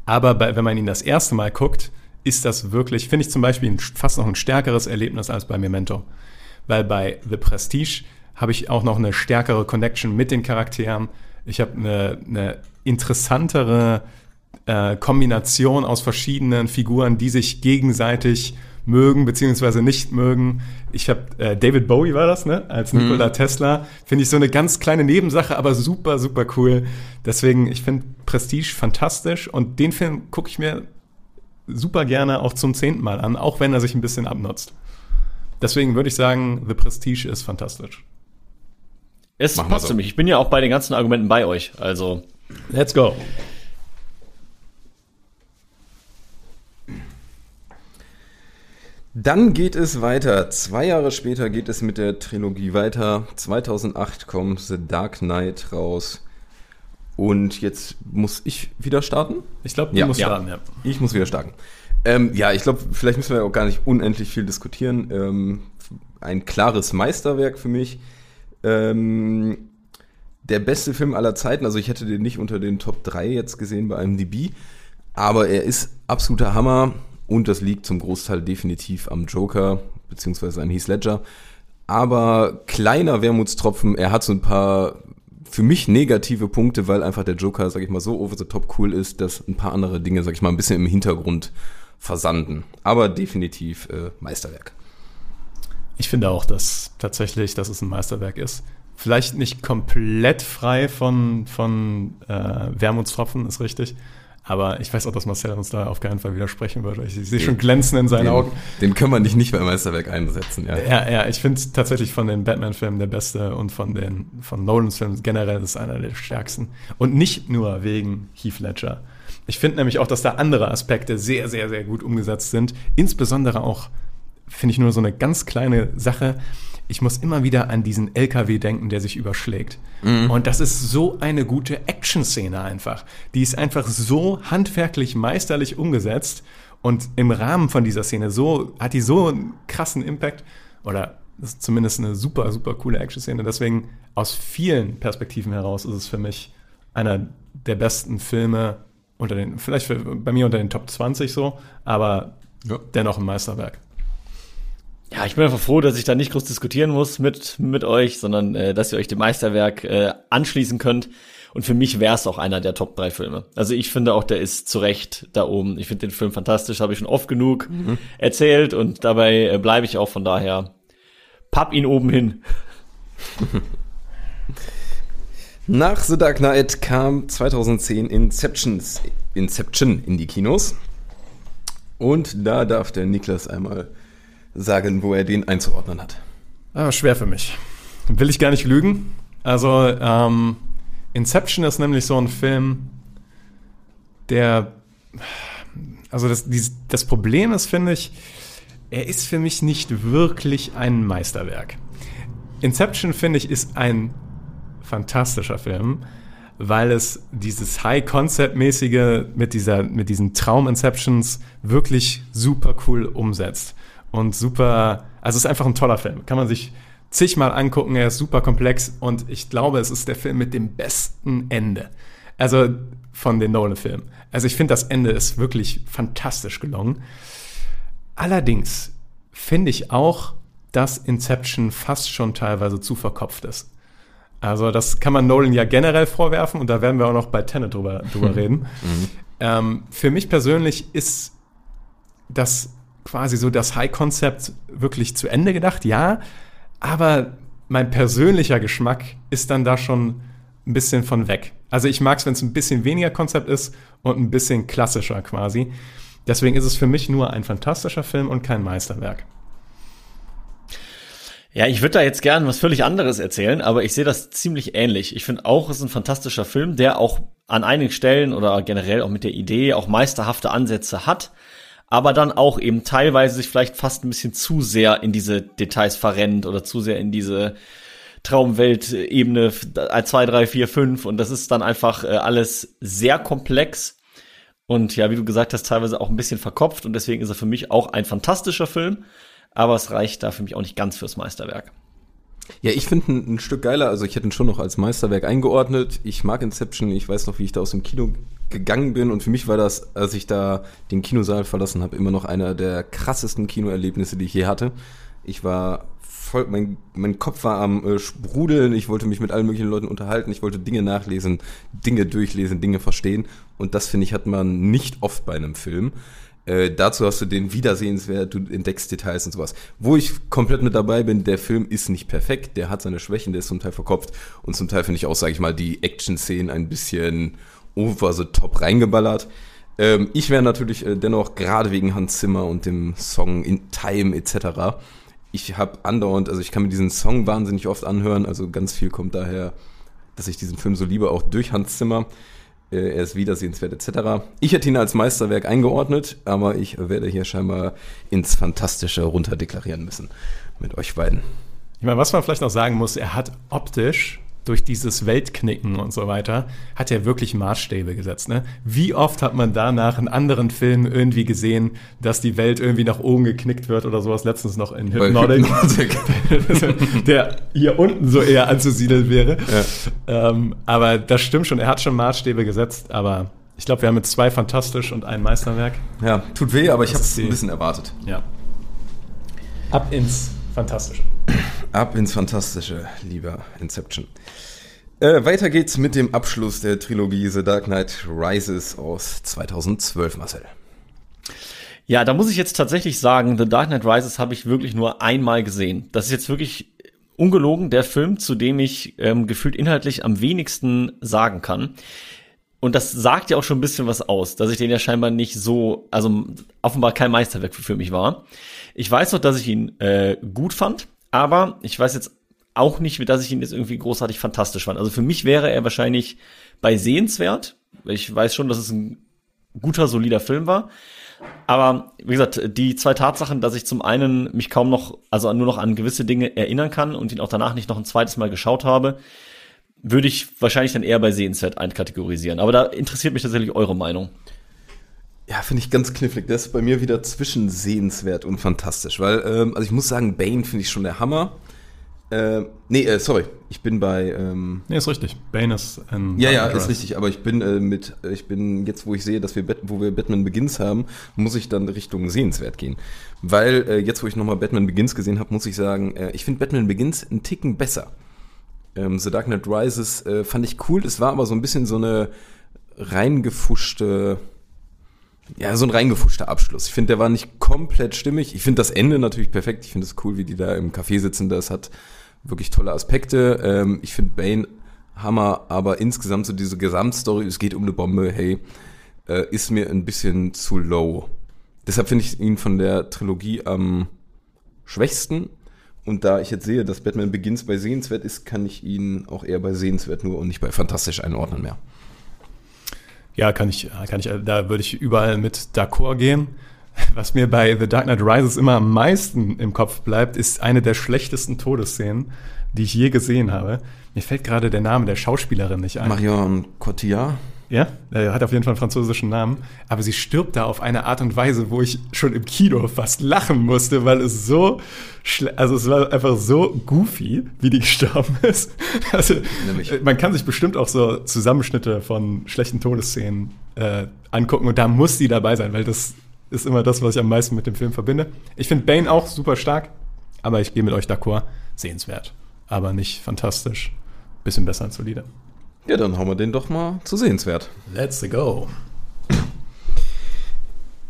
Aber bei, wenn man ihn das erste Mal guckt, ist das wirklich, finde ich zum Beispiel ein, fast noch ein stärkeres Erlebnis als bei Memento. Weil bei The Prestige habe ich auch noch eine stärkere Connection mit den Charakteren. Ich habe eine, eine interessantere äh, Kombination aus verschiedenen Figuren, die sich gegenseitig mögen beziehungsweise nicht mögen. Ich habe äh, David Bowie war das, ne? Als Nikola Tesla. Finde ich so eine ganz kleine Nebensache, aber super, super cool. Deswegen, ich finde Prestige fantastisch und den Film gucke ich mir super gerne auch zum zehnten Mal an, auch wenn er sich ein bisschen abnutzt. Deswegen würde ich sagen, The Prestige ist fantastisch. Es Machen passt so. für mich. Ich bin ja auch bei den ganzen Argumenten bei euch. Also, Let's go. Dann geht es weiter. Zwei Jahre später geht es mit der Trilogie weiter. 2008 kommt The Dark Knight raus. Und jetzt muss ich wieder starten? Ich glaube, du Ja, musst ja. starten, ja. Ich muss wieder starten. Ähm, ja, ich glaube, vielleicht müssen wir auch gar nicht unendlich viel diskutieren. Ähm, ein klares Meisterwerk für mich. Ähm, der beste Film aller Zeiten. Also ich hätte den nicht unter den Top 3 jetzt gesehen bei einem DB. Aber er ist absoluter Hammer und das liegt zum Großteil definitiv am Joker, beziehungsweise an Heath Ledger. Aber kleiner Wermutstropfen, er hat so ein paar für mich negative Punkte, weil einfach der Joker, sag ich mal, so over the top cool ist, dass ein paar andere Dinge, sag ich mal, ein bisschen im Hintergrund versanden. Aber definitiv äh, Meisterwerk. Ich finde auch, dass tatsächlich, dass es ein Meisterwerk ist. Vielleicht nicht komplett frei von, von äh, Wermutstropfen, ist richtig. Aber ich weiß auch, dass Marcel uns da auf keinen Fall widersprechen würde. Ich sehe schon glänzen in seinen den, Augen. Den können wir nicht nicht bei Meisterwerk einsetzen, ja. Ja, ja, ich finde tatsächlich von den Batman-Filmen der beste und von den von Nolans Filmen generell ist einer der stärksten. Und nicht nur wegen Heath Ledger. Ich finde nämlich auch, dass da andere Aspekte sehr, sehr, sehr gut umgesetzt sind. Insbesondere auch, finde ich nur so eine ganz kleine Sache ich muss immer wieder an diesen LKW denken, der sich überschlägt. Mhm. Und das ist so eine gute Action-Szene einfach. Die ist einfach so handwerklich, meisterlich umgesetzt. Und im Rahmen von dieser Szene so, hat die so einen krassen Impact. Oder ist zumindest eine super, super coole Action-Szene. Deswegen aus vielen Perspektiven heraus ist es für mich einer der besten Filme unter den, vielleicht bei mir unter den Top 20 so, aber ja. dennoch ein Meisterwerk. Ja, ich bin einfach froh, dass ich da nicht groß diskutieren muss mit, mit euch, sondern äh, dass ihr euch dem Meisterwerk äh, anschließen könnt. Und für mich wäre es auch einer der Top 3 Filme. Also ich finde auch, der ist zu Recht da oben. Ich finde den Film fantastisch, habe ich schon oft genug mhm. erzählt und dabei äh, bleibe ich auch von daher. Papp ihn oben hin. [laughs] Nach The Dark Knight kam 2010 Inceptions, Inception in die Kinos. Und da darf der Niklas einmal sagen, wo er den einzuordnen hat. Ah, schwer für mich. Will ich gar nicht lügen. Also, ähm, Inception ist nämlich so ein Film, der. Also, das, das Problem ist, finde ich, er ist für mich nicht wirklich ein Meisterwerk. Inception, finde ich, ist ein fantastischer Film, weil es dieses High-Concept-mäßige mit, mit diesen Traum-Inceptions wirklich super cool umsetzt und super, also es ist einfach ein toller Film. Kann man sich zigmal angucken, er ist super komplex und ich glaube, es ist der Film mit dem besten Ende. Also von den Nolan-Filmen. Also ich finde, das Ende ist wirklich fantastisch gelungen. Allerdings finde ich auch, dass Inception fast schon teilweise zu verkopft ist. Also das kann man Nolan ja generell vorwerfen und da werden wir auch noch bei Tenet drüber, drüber [laughs] reden. Mhm. Ähm, für mich persönlich ist das quasi so das High-Concept wirklich zu Ende gedacht, ja, aber mein persönlicher Geschmack ist dann da schon ein bisschen von weg. Also ich mag es, wenn es ein bisschen weniger Konzept ist und ein bisschen klassischer quasi. Deswegen ist es für mich nur ein fantastischer Film und kein Meisterwerk. Ja, ich würde da jetzt gern was völlig anderes erzählen, aber ich sehe das ziemlich ähnlich. Ich finde auch, es ist ein fantastischer Film, der auch an einigen Stellen oder generell auch mit der Idee auch meisterhafte Ansätze hat aber dann auch eben teilweise sich vielleicht fast ein bisschen zu sehr in diese Details verrennt oder zu sehr in diese Traumweltebene 2, 3, 4, 5 und das ist dann einfach äh, alles sehr komplex und ja, wie du gesagt hast, teilweise auch ein bisschen verkopft. Und deswegen ist er für mich auch ein fantastischer Film, aber es reicht da für mich auch nicht ganz fürs Meisterwerk. Ja, ich finde ein, ein, Stück geiler, also ich hätte ihn schon noch als Meisterwerk eingeordnet. Ich mag Inception, ich weiß noch, wie ich da aus dem Kino gegangen bin und für mich war das, als ich da den Kinosaal verlassen habe, immer noch einer der krassesten Kinoerlebnisse, die ich je hatte. Ich war voll, mein, mein Kopf war am äh, Sprudeln, ich wollte mich mit allen möglichen Leuten unterhalten, ich wollte Dinge nachlesen, Dinge durchlesen, Dinge verstehen und das finde ich hat man nicht oft bei einem Film. Äh, dazu hast du den Wiedersehenswert, du entdeckst Details und sowas. Wo ich komplett mit dabei bin, der Film ist nicht perfekt, der hat seine Schwächen, der ist zum Teil verkopft und zum Teil finde ich auch, sage ich mal, die Action-Szenen ein bisschen over the top reingeballert. Ähm, ich wäre natürlich äh, dennoch gerade wegen Hans Zimmer und dem Song In Time etc. Ich habe andauernd, also ich kann mir diesen Song wahnsinnig oft anhören, also ganz viel kommt daher, dass ich diesen Film so liebe, auch durch Hans Zimmer. Äh, er ist wiedersehenswert etc. Ich hätte ihn als Meisterwerk eingeordnet, aber ich werde hier scheinbar ins Fantastische runterdeklarieren müssen mit euch beiden. Ich meine, was man vielleicht noch sagen muss, er hat optisch durch dieses Weltknicken und so weiter, hat er wirklich Maßstäbe gesetzt. Ne? Wie oft hat man danach in anderen Filmen irgendwie gesehen, dass die Welt irgendwie nach oben geknickt wird oder sowas? Letztens noch in Hypnotic, [laughs] der hier unten so eher anzusiedeln wäre. Ähm, aber das stimmt schon, er hat schon Maßstäbe gesetzt, aber ich glaube, wir haben jetzt zwei fantastisch und ein Meisterwerk. Ja, tut weh, aber ich Das habe ist es ein bisschen erwartet. Ja. Ab ins Fantastische. Ab ins Fantastische, lieber Inception. Äh, weiter geht's mit dem Abschluss der Trilogie The Dark Knight Rises aus 2012, Marcel. Ja, da muss ich jetzt tatsächlich sagen, The Dark Knight Rises habe ich wirklich nur einmal gesehen. Das ist jetzt wirklich ungelogen der Film, zu dem ich ähm, gefühlt inhaltlich am wenigsten sagen kann. Und das sagt ja auch schon ein bisschen was aus, dass ich den ja scheinbar nicht so, also offenbar kein Meisterwerk für mich war. Ich weiß noch, dass ich ihn äh, gut fand, aber ich weiß jetzt auch nicht, dass ich ihn jetzt irgendwie großartig fantastisch fand. Also für mich wäre er wahrscheinlich bei sehenswert. Ich weiß schon, dass es ein guter, solider Film war. Aber wie gesagt, die zwei Tatsachen, dass ich zum einen mich kaum noch, also nur noch an gewisse Dinge erinnern kann und ihn auch danach nicht noch ein zweites Mal geschaut habe, würde ich wahrscheinlich dann eher bei sehenswert einkategorisieren. Aber da interessiert mich tatsächlich eure Meinung. Ja, finde ich ganz knifflig. Der ist bei mir wieder zwischen sehenswert und fantastisch, weil, ähm, also ich muss sagen, Bane finde ich schon der Hammer. Ähm, nee, äh, sorry, ich bin bei, ähm, Nee, ist richtig. Bane ist ein. ja, ja, ist richtig, aber ich bin äh, mit, äh, ich bin jetzt, wo ich sehe, dass wir, Bat wo wir Batman Begins haben, muss ich dann Richtung sehenswert gehen. Weil äh, jetzt, wo ich nochmal Batman Begins gesehen habe, muss ich sagen, äh, ich finde Batman Begins einen Ticken besser. Ähm, The Dark Knight Rises äh, fand ich cool, es war aber so ein bisschen so eine reingefuschte, ja, so ein reingefuschter Abschluss. Ich finde, der war nicht komplett stimmig. Ich finde das Ende natürlich perfekt. Ich finde es cool, wie die da im Café sitzen. Das hat wirklich tolle Aspekte. Ähm, ich finde Bane Hammer, aber insgesamt so diese Gesamtstory, es geht um eine Bombe, hey, äh, ist mir ein bisschen zu low. Deshalb finde ich ihn von der Trilogie am schwächsten. Und da ich jetzt sehe, dass Batman Begins bei Sehenswert ist, kann ich ihn auch eher bei Sehenswert nur und nicht bei Fantastisch einordnen mehr. Ja, kann ich, kann ich, da würde ich überall mit d'accord gehen. Was mir bei The Dark Knight Rises immer am meisten im Kopf bleibt, ist eine der schlechtesten Todesszenen, die ich je gesehen habe. Mir fällt gerade der Name der Schauspielerin nicht ein. Marion Cotillard? Ja, er hat auf jeden Fall einen französischen Namen. Aber sie stirbt da auf eine Art und Weise, wo ich schon im Kino fast lachen musste, weil es so, also es war einfach so goofy, wie die [laughs] gestorben ist. Also, Nämlich. äh, man kann sich bestimmt auch so Zusammenschnitte von schlechten Todesszenen äh, angucken und da muss sie dabei sein, weil das ist immer das, was ich am meisten mit dem Film verbinde. Ich finde Bane auch super stark, aber ich gehe mit euch d'accord. Sehenswert, aber nicht fantastisch. Bisschen besser als solide. Ja, dann hauen wir den doch mal zu sehenswert. Let's go.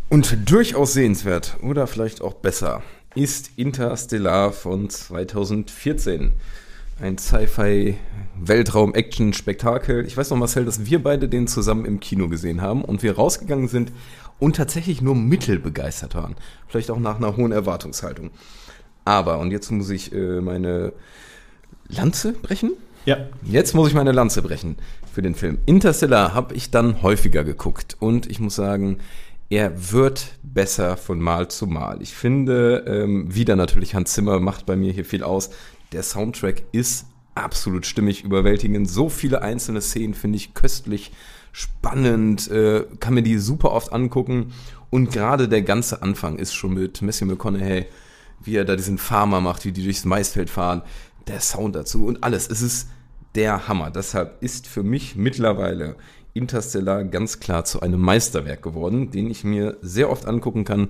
Und durchaus sehenswert oder vielleicht auch besser ist Interstellar von 2014. Ein Sci-Fi-Weltraum-Action-Spektakel. Ich weiß noch, Marcel, dass wir beide den zusammen im Kino gesehen haben und wir rausgegangen sind und tatsächlich nur mittelbegeistert waren. Vielleicht auch nach einer hohen Erwartungshaltung. Aber, und jetzt muss ich äh, meine Lanze brechen? Ja, Jetzt muss ich meine Lanze brechen für den Film. Interstellar habe ich dann häufiger geguckt und ich muss sagen, er wird besser von Mal zu Mal. Ich finde, ähm, wieder natürlich Hans Zimmer macht bei mir hier viel aus. Der Soundtrack ist absolut stimmig, überwältigend. So viele einzelne Szenen finde ich köstlich, spannend, äh, kann mir die super oft angucken. Und gerade der ganze Anfang ist schon mit Matthew McConaughey, wie er da diesen Farmer macht, wie die durchs Maisfeld fahren, der Sound dazu und alles. Es ist der Hammer. Deshalb ist für mich mittlerweile Interstellar ganz klar zu einem Meisterwerk geworden, den ich mir sehr oft angucken kann.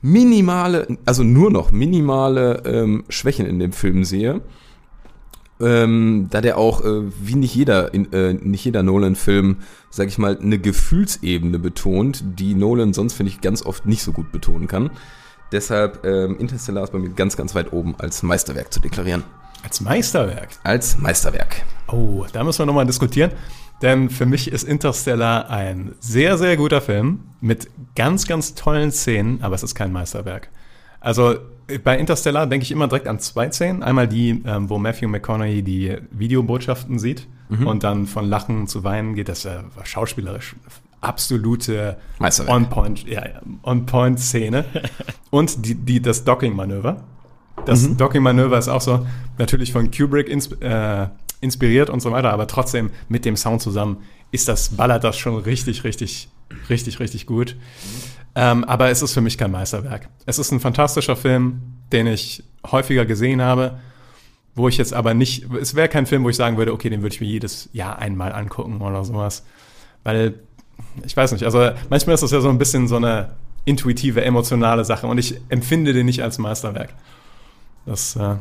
Minimale, also nur noch minimale ähm, Schwächen in dem Film sehe. Ähm, da der auch, äh, wie nicht jeder, äh, jeder Nolan-Film, sag ich mal, eine Gefühlsebene betont, die Nolan sonst, finde ich, ganz oft nicht so gut betonen kann. Deshalb ähm, Interstellar ist bei mir ganz, ganz weit oben als Meisterwerk zu deklarieren. Als Meisterwerk. Als Meisterwerk. Oh, da müssen wir nochmal diskutieren. Denn für mich ist Interstellar ein sehr, sehr guter Film mit ganz, ganz tollen Szenen, aber es ist kein Meisterwerk. Also bei Interstellar denke ich immer direkt an zwei Szenen. Einmal die, ähm, wo Matthew McConaughey die Videobotschaften sieht und dann von Lachen zu Weinen geht. Das äh, war schauspielerisch absolute Meisterwerk. On-Point, ja, ja, On-Point-Szene. [laughs] und die, die, das Docking-Manöver. Das Docking-Manöver ist auch so natürlich von Kubrick ins, äh, inspiriert und so weiter, aber trotzdem mit dem Sound zusammen ist das, ballert das schon richtig, richtig, richtig, richtig gut. Ähm, aber es ist für mich kein Meisterwerk. Es ist ein fantastischer Film, den ich häufiger gesehen habe, wo ich jetzt aber nicht, es wäre kein Film, wo ich sagen würde, okay, den würde ich mir jedes Jahr einmal angucken oder sowas. Weil, ich weiß nicht, also manchmal ist das ja so ein bisschen so eine intuitive, emotionale Sache und ich empfinde den nicht als Meisterwerk. Das, äh,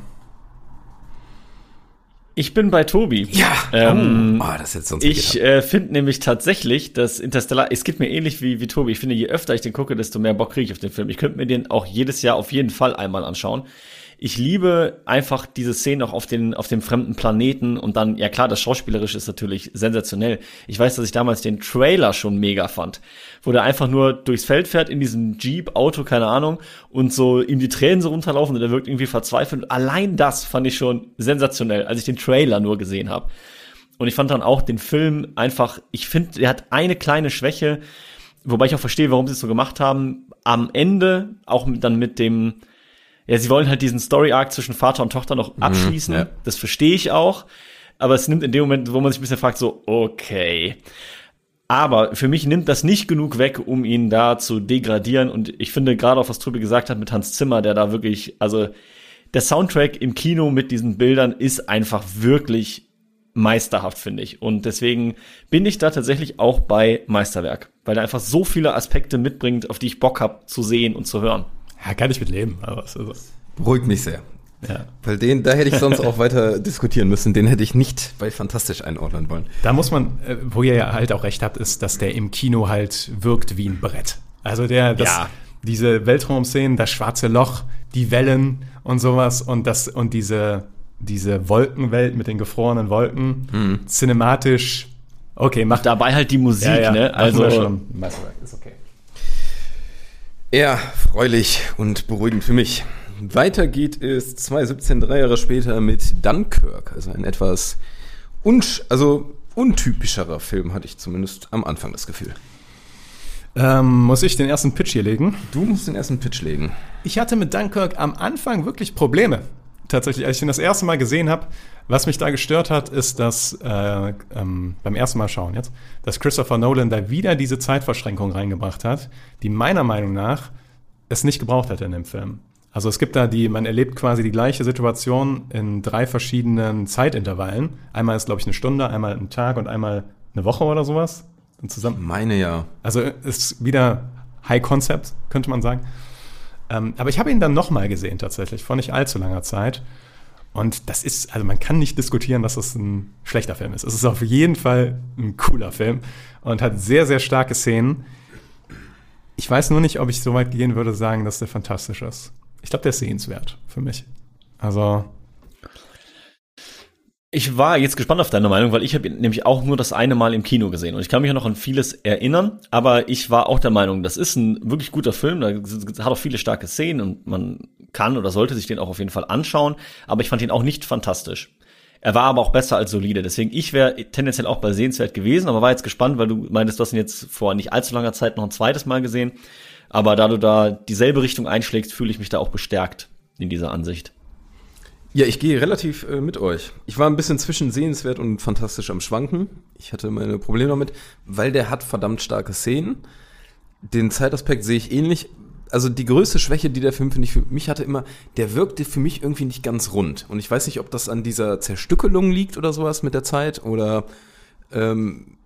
Ich bin bei Tobi. Ja. Ähm, oh, das ist jetzt sonst Ich äh, finde nämlich tatsächlich, dass Interstellar, es geht mir ähnlich wie, wie Tobi. Ich finde, je öfter ich den gucke, desto mehr Bock kriege ich auf den Film. Ich könnte mir den auch jedes Jahr auf jeden Fall einmal anschauen. Ich liebe einfach diese Szene auch auf den, auf dem fremden Planeten und dann, ja klar, das Schauspielerische ist natürlich sensationell. Ich weiß, dass ich damals den Trailer schon mega fand, wo der einfach nur durchs Feld fährt in diesem Jeep, Auto, keine Ahnung, und so ihm die Tränen so runterlaufen und er wirkt irgendwie verzweifelt. Allein das fand ich schon sensationell, als ich den Trailer nur gesehen habe. Und ich fand dann auch den Film einfach, ich finde, er hat eine kleine Schwäche, wobei ich auch verstehe, warum sie es so gemacht haben. Am Ende, auch dann mit dem, ja, sie wollen halt diesen Story-Arc zwischen Vater und Tochter noch abschließen. ja. Das verstehe ich auch. Aber es nimmt in dem Moment, wo man sich ein bisschen fragt, so, okay. Aber für mich nimmt das nicht genug weg, um ihn da zu degradieren. Und ich finde gerade auch, was Tobi gesagt hat mit Hans Zimmer, der da wirklich, also der Soundtrack im Kino mit diesen Bildern ist einfach wirklich meisterhaft, finde ich. Und deswegen bin ich da tatsächlich auch bei Meisterwerk, weil er einfach so viele Aspekte mitbringt, auf die ich Bock habe zu sehen und zu hören. Ja, kann ich mit leben. Aber es ist, Beruhigt mich sehr. ja. Weil den, da hätte ich sonst auch weiter [laughs] diskutieren müssen. Den hätte ich nicht bei Fantastisch einordnen wollen. Da muss man, äh, wo ihr ja halt auch recht habt, ist, dass der im Kino halt wirkt wie ein Brett. Also der, das, Ja. diese Weltraumszenen, das schwarze Loch, die Wellen und sowas und das und diese diese Wolkenwelt mit den gefrorenen Wolken, cinematisch. Okay, macht Dabei halt die Musik, ja, ja, ne? Also schon. Meisterwerk, ist okay. Ja, freulich und beruhigend für mich. Weiter geht es 2017, drei Jahre später mit Dunkirk, also ein etwas unsch also untypischerer Film, hatte ich zumindest am Anfang das Gefühl. Ähm, muss ich den ersten Pitch hier legen? Du musst den ersten Pitch legen. Ich hatte mit Dunkirk am Anfang wirklich Probleme. Tatsächlich, als ich ihn das erste Mal gesehen habe, was mich da gestört hat, ist, dass äh, ähm, beim ersten Mal schauen jetzt, dass Christopher Nolan da wieder diese Zeitverschränkung reingebracht hat, die meiner Meinung nach es nicht gebraucht hätte in dem Film. Also es gibt da die, man erlebt quasi die gleiche Situation in drei verschiedenen Zeitintervallen. Einmal ist, glaube ich, eine Stunde, einmal ein Tag und einmal eine Woche oder sowas. Und zusammen. Meine ja. Also ist wieder High Concept, könnte man sagen. Ähm, aber ich habe ihn dann nochmal gesehen tatsächlich, vor nicht allzu langer Zeit. Und das ist, also man kann nicht diskutieren, dass das ein schlechter Film ist. Es ist auf jeden Fall ein cooler Film und hat sehr, sehr starke Szenen. Ich weiß nur nicht, ob ich so weit gehen würde, sagen, dass der fantastisch ist. Ich glaube, der ist sehenswert für mich. Also, Ich war jetzt gespannt auf deine Meinung, weil ich habe nämlich auch nur das eine Mal im Kino gesehen und ich kann mich auch noch an vieles erinnern, aber ich war auch der Meinung, das ist ein wirklich guter Film, da hat auch viele starke Szenen und man kann oder sollte sich den auch auf jeden Fall anschauen, aber ich fand ihn auch nicht fantastisch. Er war aber auch besser als solide, deswegen ich wäre tendenziell auch bei sehenswert gewesen, aber war jetzt gespannt, weil du meintest, du hast ihn jetzt vor nicht allzu langer Zeit noch ein zweites Mal gesehen, aber da du da dieselbe Richtung einschlägst, fühle ich mich da auch bestärkt in dieser Ansicht. Ja, ich gehe relativ äh, mit euch. Ich war ein bisschen zwischen sehenswert und fantastisch am Schwanken. Ich hatte meine Probleme damit, weil der hat verdammt starke Szenen. Den Zeitaspekt sehe ich ähnlich. Also die größte Schwäche, die der Film, finde ich, für mich hatte immer, der wirkte für mich irgendwie nicht ganz rund. Und ich weiß nicht, ob das an dieser Zerstückelung liegt oder sowas mit der Zeit oder ähm,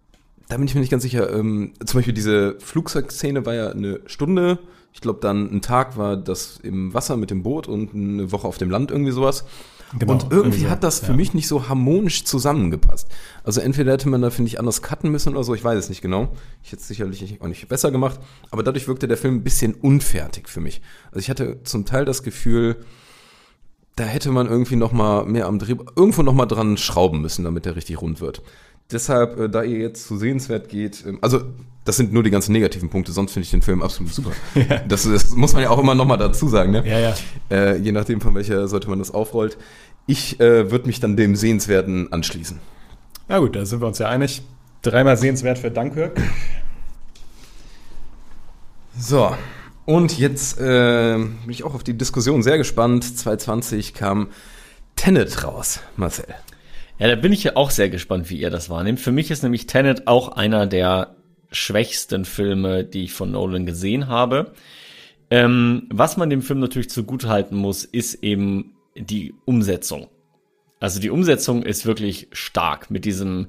da bin ich mir nicht ganz sicher. Ähm, zum Beispiel diese Flugzeugszene war ja eine Stunde. Ich glaube, dann ein Tag war das im Wasser mit dem Boot und eine Woche auf dem Land, irgendwie sowas. Genau, und irgendwie so, hat das für ja. mich nicht so harmonisch zusammengepasst. Also entweder hätte man da, finde ich, anders cutten müssen oder so, ich weiß es nicht genau. Ich hätte es sicherlich auch nicht besser gemacht, aber dadurch wirkte der Film ein bisschen unfertig für mich. Also ich hatte zum Teil das Gefühl, da hätte man irgendwie noch mal mehr am Dreh, irgendwo noch mal dran schrauben müssen, damit der richtig rund wird. Deshalb, äh, da ihr jetzt zu sehenswert geht, ähm, also das sind nur die ganzen negativen Punkte, sonst finde ich den Film absolut super. [laughs] das, das muss man ja auch immer noch mal dazu sagen, ne? ja, ja. Äh, je nachdem, von welcher Seite man das aufrollt. Ich äh, würde mich dann dem Sehenswerten anschließen. Na gut, da sind wir uns ja einig. Dreimal sehenswert für Dunkirk. So, und jetzt äh, bin ich auch auf die Diskussion sehr gespannt. 2020 kam Tenet raus, Marcel. Ja, da bin ich ja auch sehr gespannt, wie ihr das wahrnehmt. Für mich ist nämlich Tenet auch einer der schwächsten Filme, die ich von Nolan gesehen habe. Ähm, was man dem Film natürlich zugutehalten muss, ist eben die Umsetzung. Also die Umsetzung ist wirklich stark mit diesem,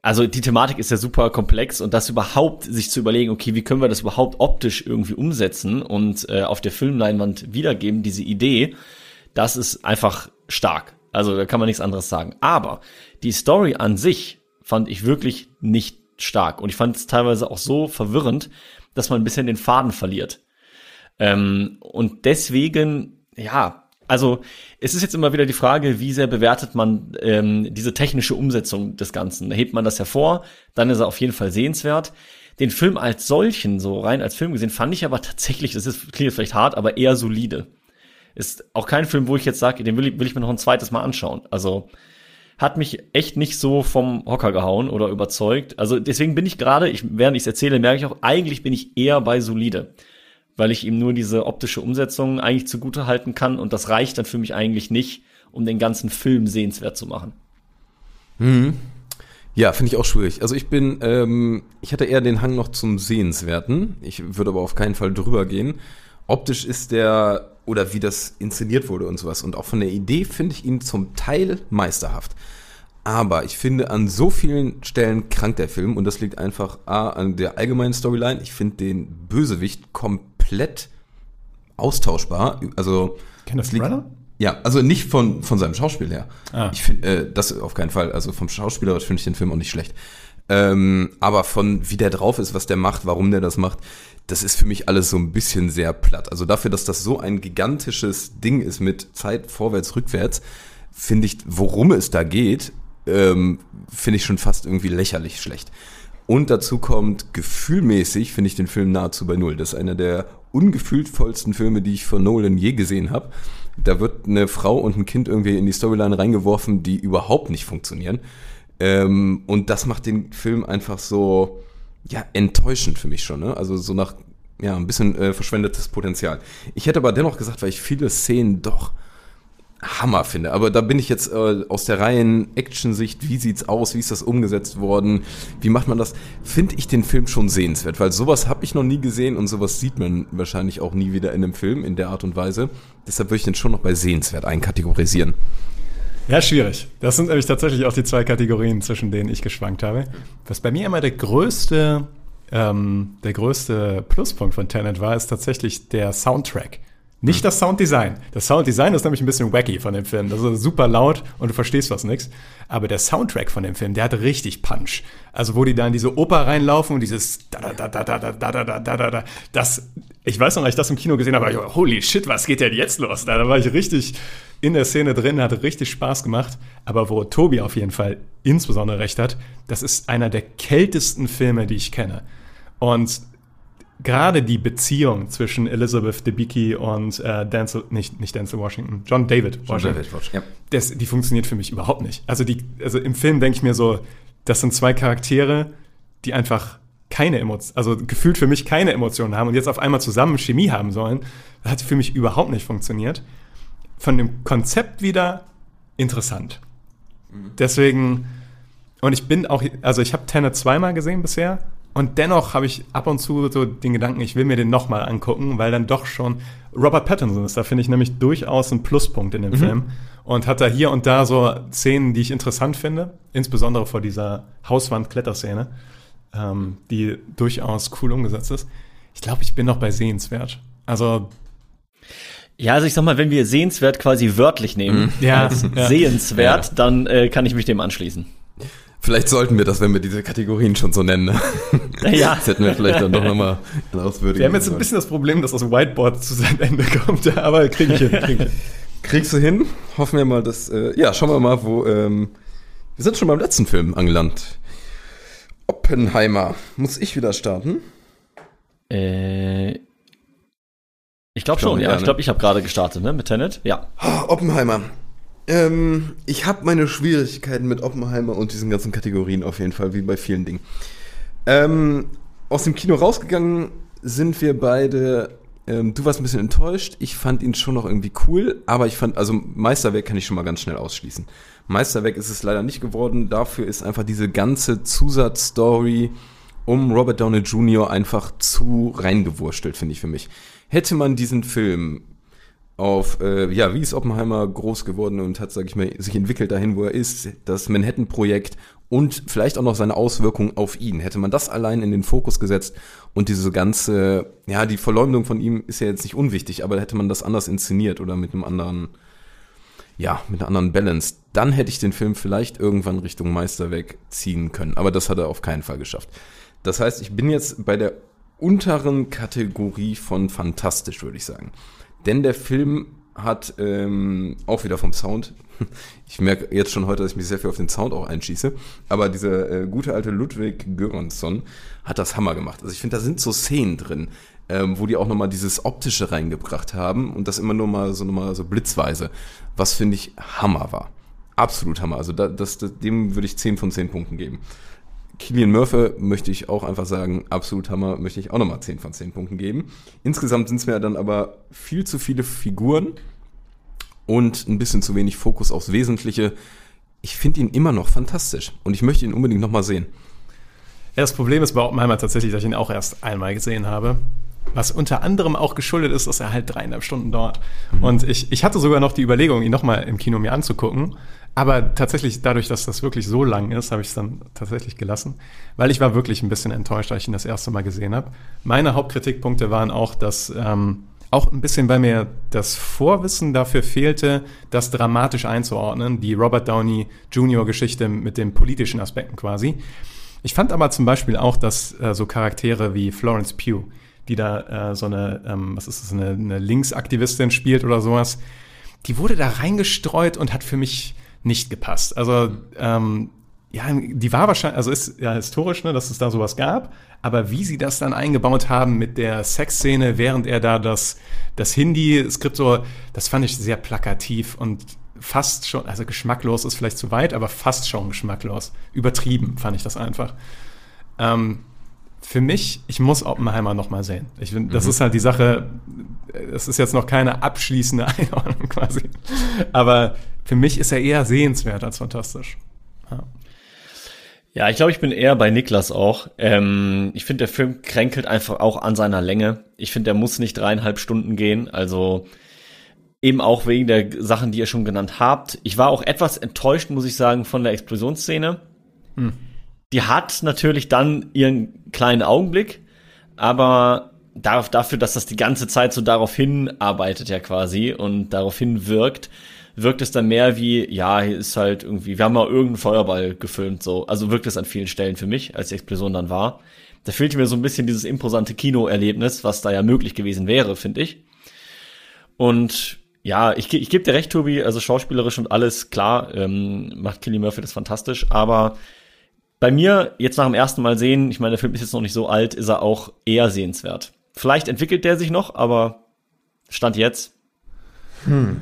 also die Thematik ist ja super komplex und das überhaupt sich zu überlegen, okay, wie können wir das überhaupt optisch irgendwie umsetzen und äh, auf der Filmleinwand wiedergeben, diese Idee, das ist einfach stark. Also da kann man nichts anderes sagen. Aber die Story an sich fand ich wirklich nicht stark und ich fand es teilweise auch so verwirrend, dass man ein bisschen den Faden verliert. Ähm, und deswegen, ja, also es ist jetzt immer wieder die Frage, wie sehr bewertet man ähm, diese technische Umsetzung des Ganzen. Hebt man das hervor, dann ist er auf jeden Fall sehenswert. Den Film als solchen, so rein als Film gesehen, fand ich aber tatsächlich, das ist, klingt vielleicht hart, aber eher solide. Ist auch kein Film, wo ich jetzt sage, den will ich, will ich mir noch ein zweites Mal anschauen. Also hat mich echt nicht so vom Hocker gehauen oder überzeugt. Also deswegen bin ich gerade, ich, während ich es erzähle, merke ich auch, eigentlich bin ich eher bei solide weil ich ihm nur diese optische Umsetzung eigentlich zugute halten kann und das reicht dann für mich eigentlich nicht, um den ganzen Film sehenswert zu machen. Mhm. Ja, finde ich auch schwierig. Also ich bin, ähm, ich hatte eher den Hang noch zum Sehenswerten. Ich würde aber auf keinen Fall drüber gehen. Optisch ist der, oder wie das inszeniert wurde und sowas. Und auch von der Idee finde ich ihn zum Teil meisterhaft. Aber ich finde, an so vielen Stellen krankt der Film und das liegt einfach A, an der allgemeinen Storyline. Ich finde den Bösewicht komplett austauschbar. Also, Kenneth Branagh? Ja, also nicht von, von seinem Schauspiel her. Ah. Ich finde, äh, das auf keinen Fall. Also vom Schauspieler finde ich den Film auch nicht schlecht. Ähm, aber von wie der drauf ist, was der macht, warum der das macht, das ist für mich alles so ein bisschen sehr platt. Also dafür, dass das so ein gigantisches Ding ist mit Zeit vorwärts, rückwärts, finde ich, worum es da geht, ähm, finde ich schon fast irgendwie lächerlich schlecht. Und dazu kommt, gefühlmäßig finde ich den Film nahezu bei Null. Das ist einer der ungefühlvollsten Filme, die ich von Nolan je gesehen habe. Da wird eine Frau und ein Kind irgendwie in die Storyline reingeworfen, die überhaupt nicht funktionieren. Ähm, und das macht den Film einfach so, ja, enttäuschend für mich schon. Ne? Also so nach, ja, ein bisschen äh, verschwendetes Potenzial. Ich hätte aber dennoch gesagt, weil ich viele Szenen doch Hammer finde. Aber da bin ich jetzt äh, aus der reinen Action-Sicht, wie sieht's aus, wie ist das umgesetzt worden, wie macht man das, finde ich den Film schon sehenswert, weil sowas habe ich noch nie gesehen und sowas sieht man wahrscheinlich auch nie wieder in einem Film in der Art und Weise. Deshalb würde ich den schon noch bei sehenswert einkategorisieren. Ja, schwierig. Das sind nämlich tatsächlich auch die zwei Kategorien, zwischen denen ich geschwankt habe. Was bei mir immer der größte, ähm, der größte Pluspunkt von Tenet war, ist tatsächlich der Soundtrack. Nicht das Sounddesign. Das Sounddesign ist nämlich ein bisschen wacky von dem Film. Das ist super laut und du verstehst was nix. Aber der Soundtrack von dem Film, der hat richtig Punch. Also wo die da in diese Oper reinlaufen und dieses da da da da da da da da da da da das ich weiß noch, als ich das im Kino gesehen habe, ich, holy shit, was geht denn jetzt los? Da, da war ich richtig in der Szene drin, hatte richtig Spaß gemacht. Aber wo Tobi auf jeden Fall insbesondere recht hat, das ist einer der kältesten Filme, die ich kenne. Und gerade die Beziehung zwischen Elizabeth Debicki und äh, Denzel, nicht, nicht Denzel Washington, John David John Washington, David Washington, das, die funktioniert für mich überhaupt nicht. Also, die, also im Film denke ich mir so, das sind zwei Charaktere, die einfach keine Emotionen, also gefühlt für mich keine Emotionen haben und jetzt auf einmal zusammen Chemie haben sollen. Das hat für mich überhaupt nicht funktioniert. Von dem Konzept wieder interessant. Deswegen, und ich bin auch, also ich habe Tenet zweimal gesehen bisher und dennoch habe ich ab und zu so den Gedanken, ich will mir den nochmal angucken, weil dann doch schon Robert Pattinson ist. Da finde ich nämlich durchaus ein Pluspunkt in dem Film. Und hat da hier und da so Szenen, die ich interessant finde, insbesondere vor dieser Hauswand-Kletterszene, ähm, die durchaus cool umgesetzt ist. Ich glaube, ich bin noch bei sehenswert. Also, Ja, also ich sag mal, wenn wir sehenswert quasi wörtlich nehmen, ja, als ja. sehenswert, dann äh, kann ich mich dem anschließen. Vielleicht sollten wir das, wenn wir diese Kategorien schon so nennen. Ne? [laughs] Ja. Das hätten wir vielleicht dann doch nochmal auswürdigen Wir haben jetzt ein bisschen das Problem, dass das Whiteboard zu seinem Ende kommt, [laughs] aber kriege ich hin. Krieg ich hin. Kriegst du hin? Hoffen wir mal, dass. Äh, ja, schauen wir mal, wo. Ähm, wir sind schon beim letzten Film angelangt. Oppenheimer. Muss ich wieder starten? Äh, ich glaube schon, ja. Ich glaube, ich habe gerade gestartet, ne, mit Tenet. Ja. Ah, Oppenheimer. Ähm, ich habe meine Schwierigkeiten mit Oppenheimer und diesen ganzen Kategorien auf jeden Fall, wie bei vielen Dingen. Ähm, aus dem Kino rausgegangen sind wir beide Ähm, du warst ein bisschen enttäuscht. Ich fand ihn schon noch irgendwie cool, aber ich fand, also Meisterwerk kann ich schon mal ganz schnell ausschließen. Meisterwerk ist es leider nicht geworden. Dafür ist einfach diese ganze Zusatzstory um Robert Downey Jr. einfach zu reingewurstelt, finde ich für mich. Hätte man diesen Film auf, äh, ja, wie ist Oppenheimer groß geworden und hat, sag ich mal, sich entwickelt dahin, wo er ist, das Manhattan-Projekt und vielleicht auch noch seine Auswirkungen auf ihn. Hätte man das allein in den Fokus gesetzt und diese ganze, ja, die Verleumdung von ihm ist ja jetzt nicht unwichtig, aber hätte man das anders inszeniert oder mit einem anderen, ja, mit einer anderen Balance, dann hätte ich den Film vielleicht irgendwann Richtung Meisterwerk ziehen können. Aber das hat er auf keinen Fall geschafft. Das heißt, ich bin jetzt bei der unteren Kategorie von fantastisch, würde ich sagen. Denn der Film hat ähm, auch wieder vom Sound. [laughs] Ich merke jetzt schon heute, dass ich mich sehr viel auf den Sound auch einschieße. Aber dieser äh, gute alte Ludwig Göransson hat das Hammer gemacht. Also ich finde, da sind so Szenen drin, ähm, wo die auch nochmal dieses Optische reingebracht haben und das immer nur mal so nochmal so blitzweise, was finde ich Hammer war. Absolut Hammer. Also da, das, das, dem würde ich 10 von 10 Punkten geben. Killian Murphy möchte ich auch einfach sagen, absolut Hammer, möchte ich auch nochmal 10 von 10 Punkten geben. Insgesamt sind es mir dann aber viel zu viele Figuren und ein bisschen zu wenig Fokus aufs Wesentliche. Ich finde ihn immer noch fantastisch und ich möchte ihn unbedingt nochmal sehen. Ja, das Problem ist bei Oppenheimer tatsächlich, dass ich ihn auch erst einmal gesehen habe. Was unter anderem auch geschuldet ist, dass er halt dreieinhalb Stunden dauert. Mhm. Und ich, ich hatte sogar noch die Überlegung, ihn nochmal im Kino mir anzugucken. Aber tatsächlich, dadurch, dass das wirklich so lang ist, habe ich es dann tatsächlich gelassen. Weil ich war wirklich ein bisschen enttäuscht, als ich ihn das erste Mal gesehen habe. Meine Hauptkritikpunkte waren auch, dass ähm, auch ein bisschen bei mir das Vorwissen dafür fehlte, das dramatisch einzuordnen, die Robert Downey Jr. Geschichte mit den politischen Aspekten quasi. Ich fand aber zum Beispiel auch, dass äh, so Charaktere wie Florence Pugh, die da äh, so eine, ähm, was ist das, eine, eine Linksaktivistin spielt oder sowas, die wurde da reingestreut und hat für mich nicht gepasst. Also ähm, ja, die war wahrscheinlich, also ist ja historisch, ne, dass es da sowas gab, aber wie sie das dann eingebaut haben mit der Sexszene, während er da das, das Hindi-Skript so, das fand ich sehr plakativ und fast schon, also geschmacklos ist vielleicht zu weit, aber fast schon geschmacklos. Übertrieben fand ich das einfach. Ähm, für mich, ich muss Oppenheimer noch mal sehen. Ich das mhm. ist halt die Sache, das ist jetzt noch keine abschließende [laughs] Einordnung quasi. Aber für mich ist er eher sehenswert als fantastisch. Ja. Ja, ich glaube, ich bin eher bei Niklas auch. Ähm, ich finde, der Film kränkelt einfach auch an seiner Länge. Ich finde, der muss nicht dreieinhalb Stunden gehen. Also Eben auch wegen der Sachen, die ihr schon genannt habt. Ich war auch etwas enttäuscht, muss ich sagen, von der Explosionsszene. Hm. Die hat natürlich dann ihren kleinen Augenblick, aber dafür, dass das die ganze Zeit so darauf hinarbeitet ja quasi und darauf hin wirkt, wirkt es dann mehr wie, ja, hier ist halt irgendwie, wir haben mal irgendeinen Feuerball gefilmt, so. Also wirkt es an vielen Stellen für mich, als die Explosion dann war. Da fehlte mir so ein bisschen dieses imposante Kinoerlebnis, was da ja möglich gewesen wäre, finde ich. Und ja, ich, ich gebe dir recht, Tobi, also schauspielerisch und alles, klar, ähm, macht Killy Murphy das fantastisch, aber bei mir, jetzt nach dem ersten Mal sehen, ich meine, der Film ist jetzt noch nicht so alt, ist er auch eher sehenswert. Vielleicht entwickelt der sich noch, aber Stand jetzt. Hm.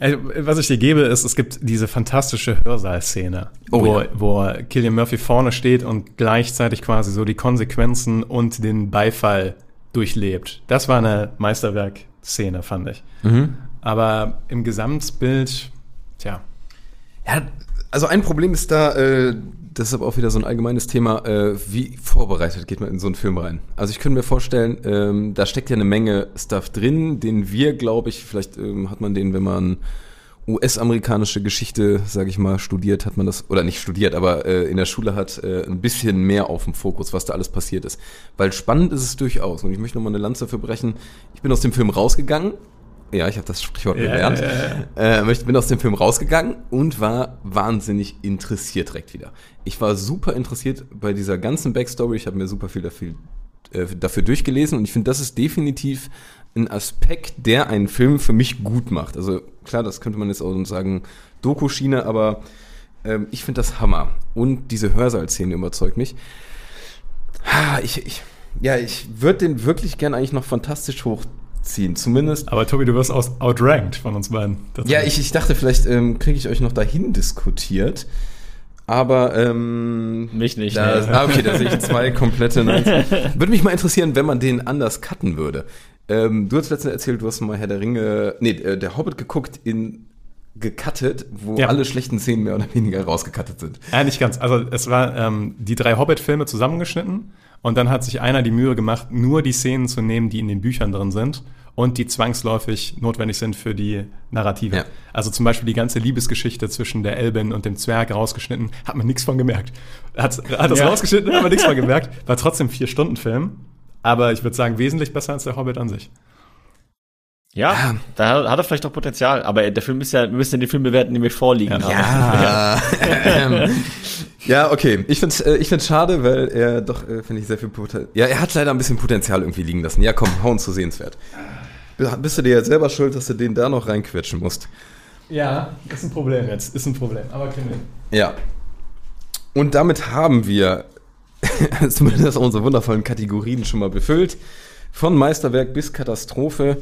Was ich dir gebe, ist, es gibt diese fantastische Hörsaalszene, oh, wo, ja. wo Killian Murphy vorne steht und gleichzeitig quasi so die Konsequenzen und den Beifall durchlebt. Das war eine Meisterwerk Szene, fand ich. Mhm. Aber im Gesamtbild, tja. Ja, also ein Problem ist da, äh, deshalb auch wieder so ein allgemeines Thema, äh, wie vorbereitet geht man in so einen Film rein? Also ich könnte mir vorstellen, ähm, da steckt ja eine Menge Stuff drin, den wir, glaube ich, vielleicht ähm, hat man den, wenn man US-amerikanische Geschichte, sage ich mal, studiert, hat man das, oder nicht studiert, aber äh, in der Schule hat äh, ein bisschen mehr auf dem Fokus, was da alles passiert ist. Weil spannend ist es durchaus. Und ich möchte nochmal eine Lanze dafür brechen. Ich bin aus dem Film rausgegangen. Ja, ich habe das Sprichwort ja, gelernt. Äh, ich bin aus dem Film rausgegangen und war wahnsinnig interessiert direkt wieder. Ich war super interessiert bei dieser ganzen Backstory. Ich habe mir super viel dafür, äh, dafür durchgelesen und ich finde, das ist definitiv ein Aspekt, der einen Film für mich gut macht. Also klar, das könnte man jetzt auch sagen, Doku-Schiene, aber ähm, ich finde das Hammer. Und diese Hörsaal-Szene überzeugt mich. Ich, ich, ja, ich würde den wirklich gern eigentlich noch fantastisch hochziehen, zumindest. Aber Tobi, du wirst aus outranked von uns beiden. Ja, ich, ich dachte, vielleicht ähm, kriege ich euch noch dahin diskutiert. Aber ähm, mich nicht. Da, nee. ah, okay, da sehe ich zwei komplette Neins. [laughs] Würde mich mal interessieren, wenn man den anders cutten würde. Ähm, du hast letztens erzählt, du hast mal Herr der Ringe, nee, äh, der Hobbit geguckt in gecuttet, wo Ja. alle schlechten Szenen mehr oder weniger rausgecuttet sind. Ja, nicht ganz. Also es war ähm, die drei Hobbit-Filme zusammengeschnitten und dann hat sich einer die Mühe gemacht, nur die Szenen zu nehmen, die in den Büchern drin sind und die zwangsläufig notwendig sind für die Narrative. Ja. Also zum Beispiel die ganze Liebesgeschichte zwischen der Elbin und dem Zwerg rausgeschnitten, hat man nichts von gemerkt. Hat, hat das Ja. rausgeschnitten, hat man nichts von gemerkt. War trotzdem vier Stunden Film, aber ich würde sagen wesentlich besser als der Hobbit an sich. Ja, da hat er vielleicht auch Potenzial. Aber der Film ist ja, wir müssen ja den Film bewerten, den wir vorliegen haben. Ja, ähm, ja okay. Ich find's, äh, ich find's schade, weil er doch, äh, finde ich, sehr viel Potenzial. Ja, er hat leider ein bisschen Potenzial irgendwie liegen lassen. Ja, komm, hau uns zu sehenswert. Bist du dir jetzt selber schuld, dass du den da noch reinquetschen musst? Ja, ist ein Problem jetzt. Ist ein Problem. Aber kriegen wir. Ja. Und damit haben wir [laughs] zumindest unsere wundervollen Kategorien schon mal befüllt. Von Meisterwerk bis Katastrophe.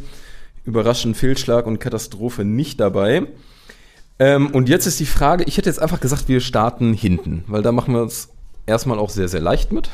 Überraschend Fehlschlag und Katastrophe nicht dabei. Ähm, und jetzt ist die Frage, ich hätte jetzt einfach gesagt, wir starten hinten, weil da machen wir es erstmal auch sehr, sehr leicht mit.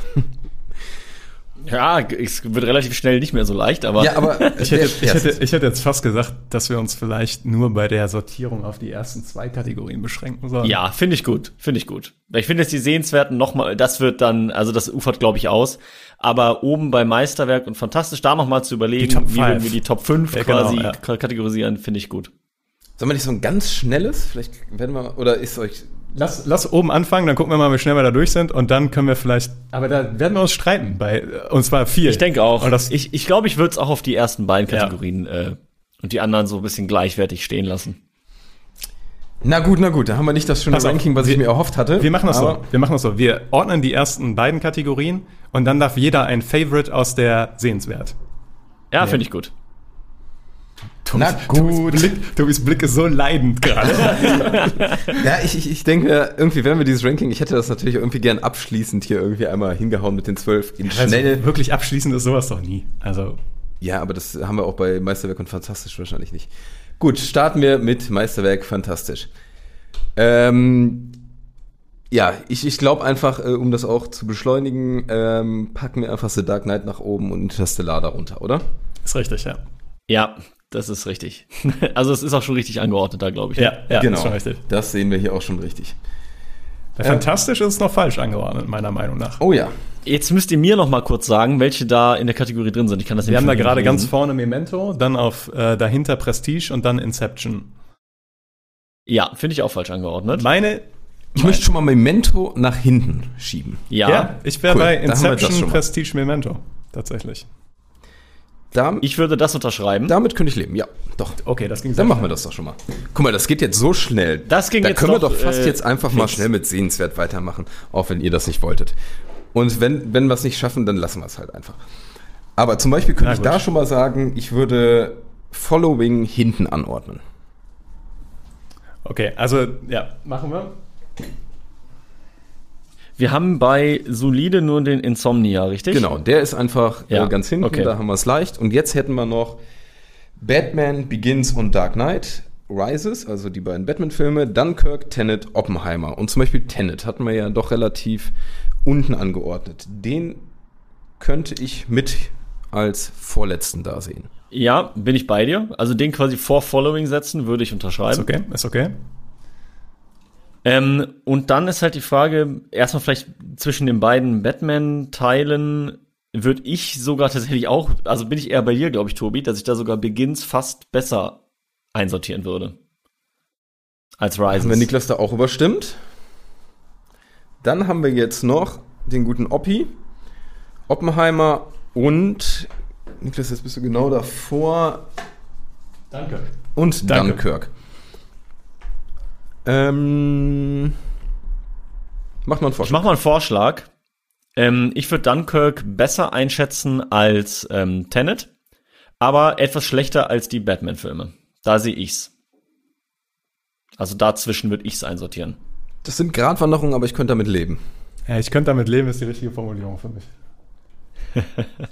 Ja, es wird relativ schnell nicht mehr so leicht, aber Ja, aber [laughs] Ich hätte, ich, hätte, ich hätte jetzt fast gesagt, dass wir uns vielleicht nur bei der Sortierung auf die ersten zwei Kategorien beschränken sollen. Ja, finde ich gut, finde ich gut. Weil Ich finde jetzt die Sehenswerten nochmal, das wird dann, also das ufert, glaube ich, aus. Aber oben bei Meisterwerk und Fantastisch, da nochmal zu überlegen, wie wir die Top 5 Ja, genau, quasi ja. k- kategorisieren, finde ich gut. Sollen wir nicht so ein ganz schnelles? Vielleicht werden wir, oder ist euch, Lass, lass oben anfangen, dann gucken wir mal, wie schnell wir da durch sind und dann können wir vielleicht. Aber da werden wir uns streiten bei und zwar viel. Ich denke auch. Und das, ich ich glaube, ich würde es auch auf die ersten beiden Ja. Kategorien äh, und die anderen so ein bisschen gleichwertig stehen lassen. na gut, na gut, da haben wir nicht das schöne Pass auf, Ranking, was ich wir- mir erhofft hatte. wir machen das so. Wir machen das so. Wir ordnen die ersten beiden Kategorien und dann darf jeder ein Favorite aus der Sehenswert. Ja, finde ich gut. Na Tobis gut. Blick, Tobis Blick ist so leidend gerade. [laughs] Ja, ich, ich, ich denke, irgendwie werden wir dieses Ranking, ich hätte das natürlich irgendwie gern abschließend hier irgendwie einmal hingehauen mit den zwölf in schnell. Also, wirklich abschließend ist sowas doch nie. Also Ja, aber das haben wir auch bei Meisterwerk und Fantastisch wahrscheinlich nicht. Gut, starten wir mit Meisterwerk Fantastisch. Ähm, ja, ich, ich glaube einfach, äh, um das auch zu beschleunigen, ähm, packen wir einfach The Dark Knight nach oben und Interstellar darunter, oder? ist richtig, ja. Ja, das ist richtig. [laughs] also es ist auch schon richtig angeordnet da, glaube ich. Ja, ja, genau. Das sehen wir hier auch schon richtig. Bei Fantastisch ist es noch falsch angeordnet, meiner Meinung nach. Oh ja. Jetzt müsst ihr mir noch mal kurz sagen, welche da in der Kategorie drin sind. Ich kann das Wir haben da gerade nicht ganz vorne Memento, dann auf äh, dahinter Prestige und dann Inception. Ja, finde ich auch falsch angeordnet. Meine, Ich möchte schon mal Memento nach hinten schieben. Ja, ja, ich wäre cool, bei Inception. Prestige, Memento. Tatsächlich. Da, ich würde das unterschreiben. damit könnte ich leben, ja, doch. Okay, das ging Dann machen wir das doch schon mal. Guck mal, das geht jetzt so schnell. Das ging da jetzt können wir doch, doch fast äh, jetzt einfach mal schnell mit sehenswert weitermachen, auch wenn ihr das nicht wolltet. Und wenn, wenn wir es nicht schaffen, dann lassen wir es halt einfach. Aber zum Beispiel könnte Na ich gut. da schon mal sagen, ich würde Following hinten anordnen. Okay, also ja, machen wir. Wir haben bei Solide nur den Insomnia, richtig? Genau, der ist einfach Ja, äh, ganz hinten, okay. da haben wir es leicht. Und jetzt hätten wir noch Batman Begins und Dark Knight Rises, also die beiden Batman-Filme, Dunkirk, Tenet, Oppenheimer. Und zum Beispiel Tenet hatten wir ja doch relativ unten angeordnet. Den könnte ich mit als vorletzten da sehen. Ja, bin ich bei dir. Also den quasi vor Following setzen, würde ich Ist unterschreiben. okay, ist okay. Ähm, und dann ist halt die Frage, erstmal vielleicht zwischen den beiden Batman-Teilen würde ich sogar tatsächlich auch, also bin ich eher bei dir, glaube ich, Tobi, dass ich da sogar Begins fast besser einsortieren würde. Als Rises. Wir Niklas da auch überstimmt? Dann haben wir jetzt noch den guten Oppi, Oppenheimer und Niklas, jetzt bist du genau davor Danke. und Danke. Dunkirk. Ähm, macht mal einen Ich Vorschlag. mach mal einen Vorschlag. Ähm, ich würde Dunkirk besser einschätzen als ähm, Tenet, aber etwas schlechter als die Batman-Filme. Da sehe ich's. Also dazwischen würde ich's einsortieren. Das sind Gratwanderungen, aber ich könnte damit leben. Ja, ich könnte damit leben, ist die richtige Formulierung für mich. [laughs]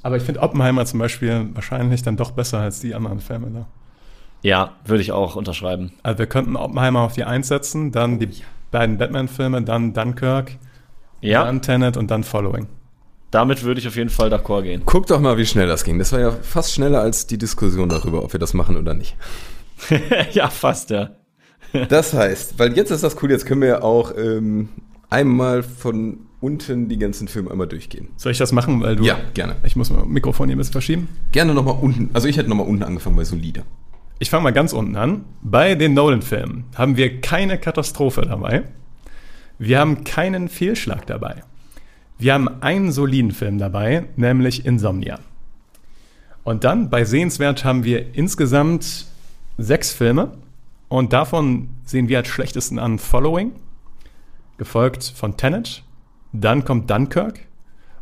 Aber ich finde Oppenheimer zum Beispiel wahrscheinlich dann doch besser als die anderen Filme da. Ja, würde ich auch unterschreiben. Also wir könnten Oppenheimer auf die 1 setzen, dann die beiden Batman-Filme, dann Dunkirk, Ja, dann Tenet und dann Following. damit würde ich auf jeden Fall d'accord gehen. Guck doch mal, wie schnell das ging. Das war ja fast schneller als die Diskussion darüber, ob wir das machen oder nicht. [laughs] ja, fast, ja. Das heißt, weil jetzt ist das cool, jetzt können wir ja auch ähm, einmal von unten die ganzen Filme einmal durchgehen. Soll ich das machen? Weil du, Ja, gerne. Ich muss mein Mikrofon hier ein bisschen verschieben. Gerne nochmal unten, also ich hätte nochmal unten angefangen bei solide. Ich fange mal ganz unten an. Bei den Nolan-Filmen haben wir keine Katastrophe dabei. Wir haben keinen Fehlschlag dabei. Wir haben einen soliden Film dabei, nämlich Insomnia. Und dann bei Sehenswert haben wir insgesamt sechs Filme. Und davon sehen wir als schlechtesten an Following, gefolgt von Tenet. Dann kommt Dunkirk.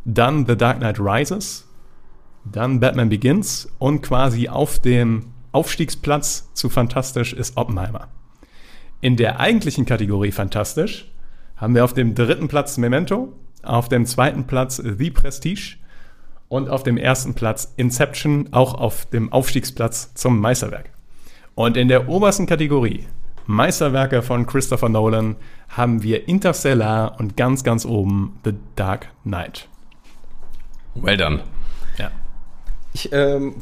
Dann The Dark Knight Rises. Dann Batman Begins. Und quasi auf dem Aufstiegsplatz zu fantastisch ist Oppenheimer. In der eigentlichen Kategorie fantastisch haben wir auf dem dritten Platz Memento, auf dem zweiten Platz The Prestige und auf dem ersten Platz Inception, auch auf dem Aufstiegsplatz zum Meisterwerk. Und in der obersten Kategorie Meisterwerke von Christopher Nolan haben wir Interstellar und ganz, ganz oben The Dark Knight. Well done. Ja. Ich ähm,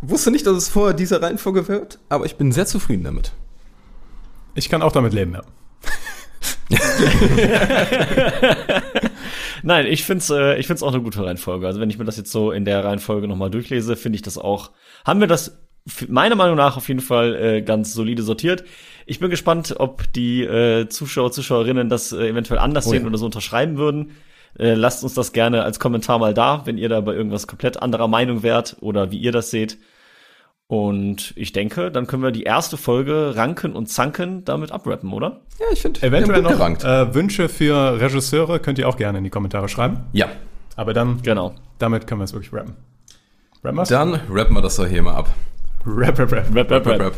wusste nicht, dass es vorher diese Reihenfolge wird, aber ich bin sehr zufrieden damit. Ich kann auch damit leben, ja. [laughs] Nein, ich find's, äh, ich find's auch eine gute Reihenfolge. Also wenn ich mir das jetzt so in der Reihenfolge nochmal durchlese, finde ich das auch, haben wir das meiner Meinung nach auf jeden Fall äh, ganz solide sortiert. Ich bin gespannt, ob die äh, Zuschauer, Zuschauerinnen das äh, eventuell anders Oh sehen ja. oder so unterschreiben würden. Äh, lasst uns das gerne als Kommentar mal da, wenn ihr da bei irgendwas komplett anderer Meinung wärt oder wie ihr das seht. Und ich denke, dann können wir die erste Folge Ranken und Zanken damit abrappen, oder? Ja, ich finde, Eventuell noch gerankt. äh, Wünsche für Regisseure könnt ihr auch gerne in die Kommentare schreiben. ja, Aber dann, Genau. damit können wir es wirklich rappen. Rappen wir's? dann rappen wir das doch hier mal ab. Rap, rap, rap. Rap, rap, rap. Rap.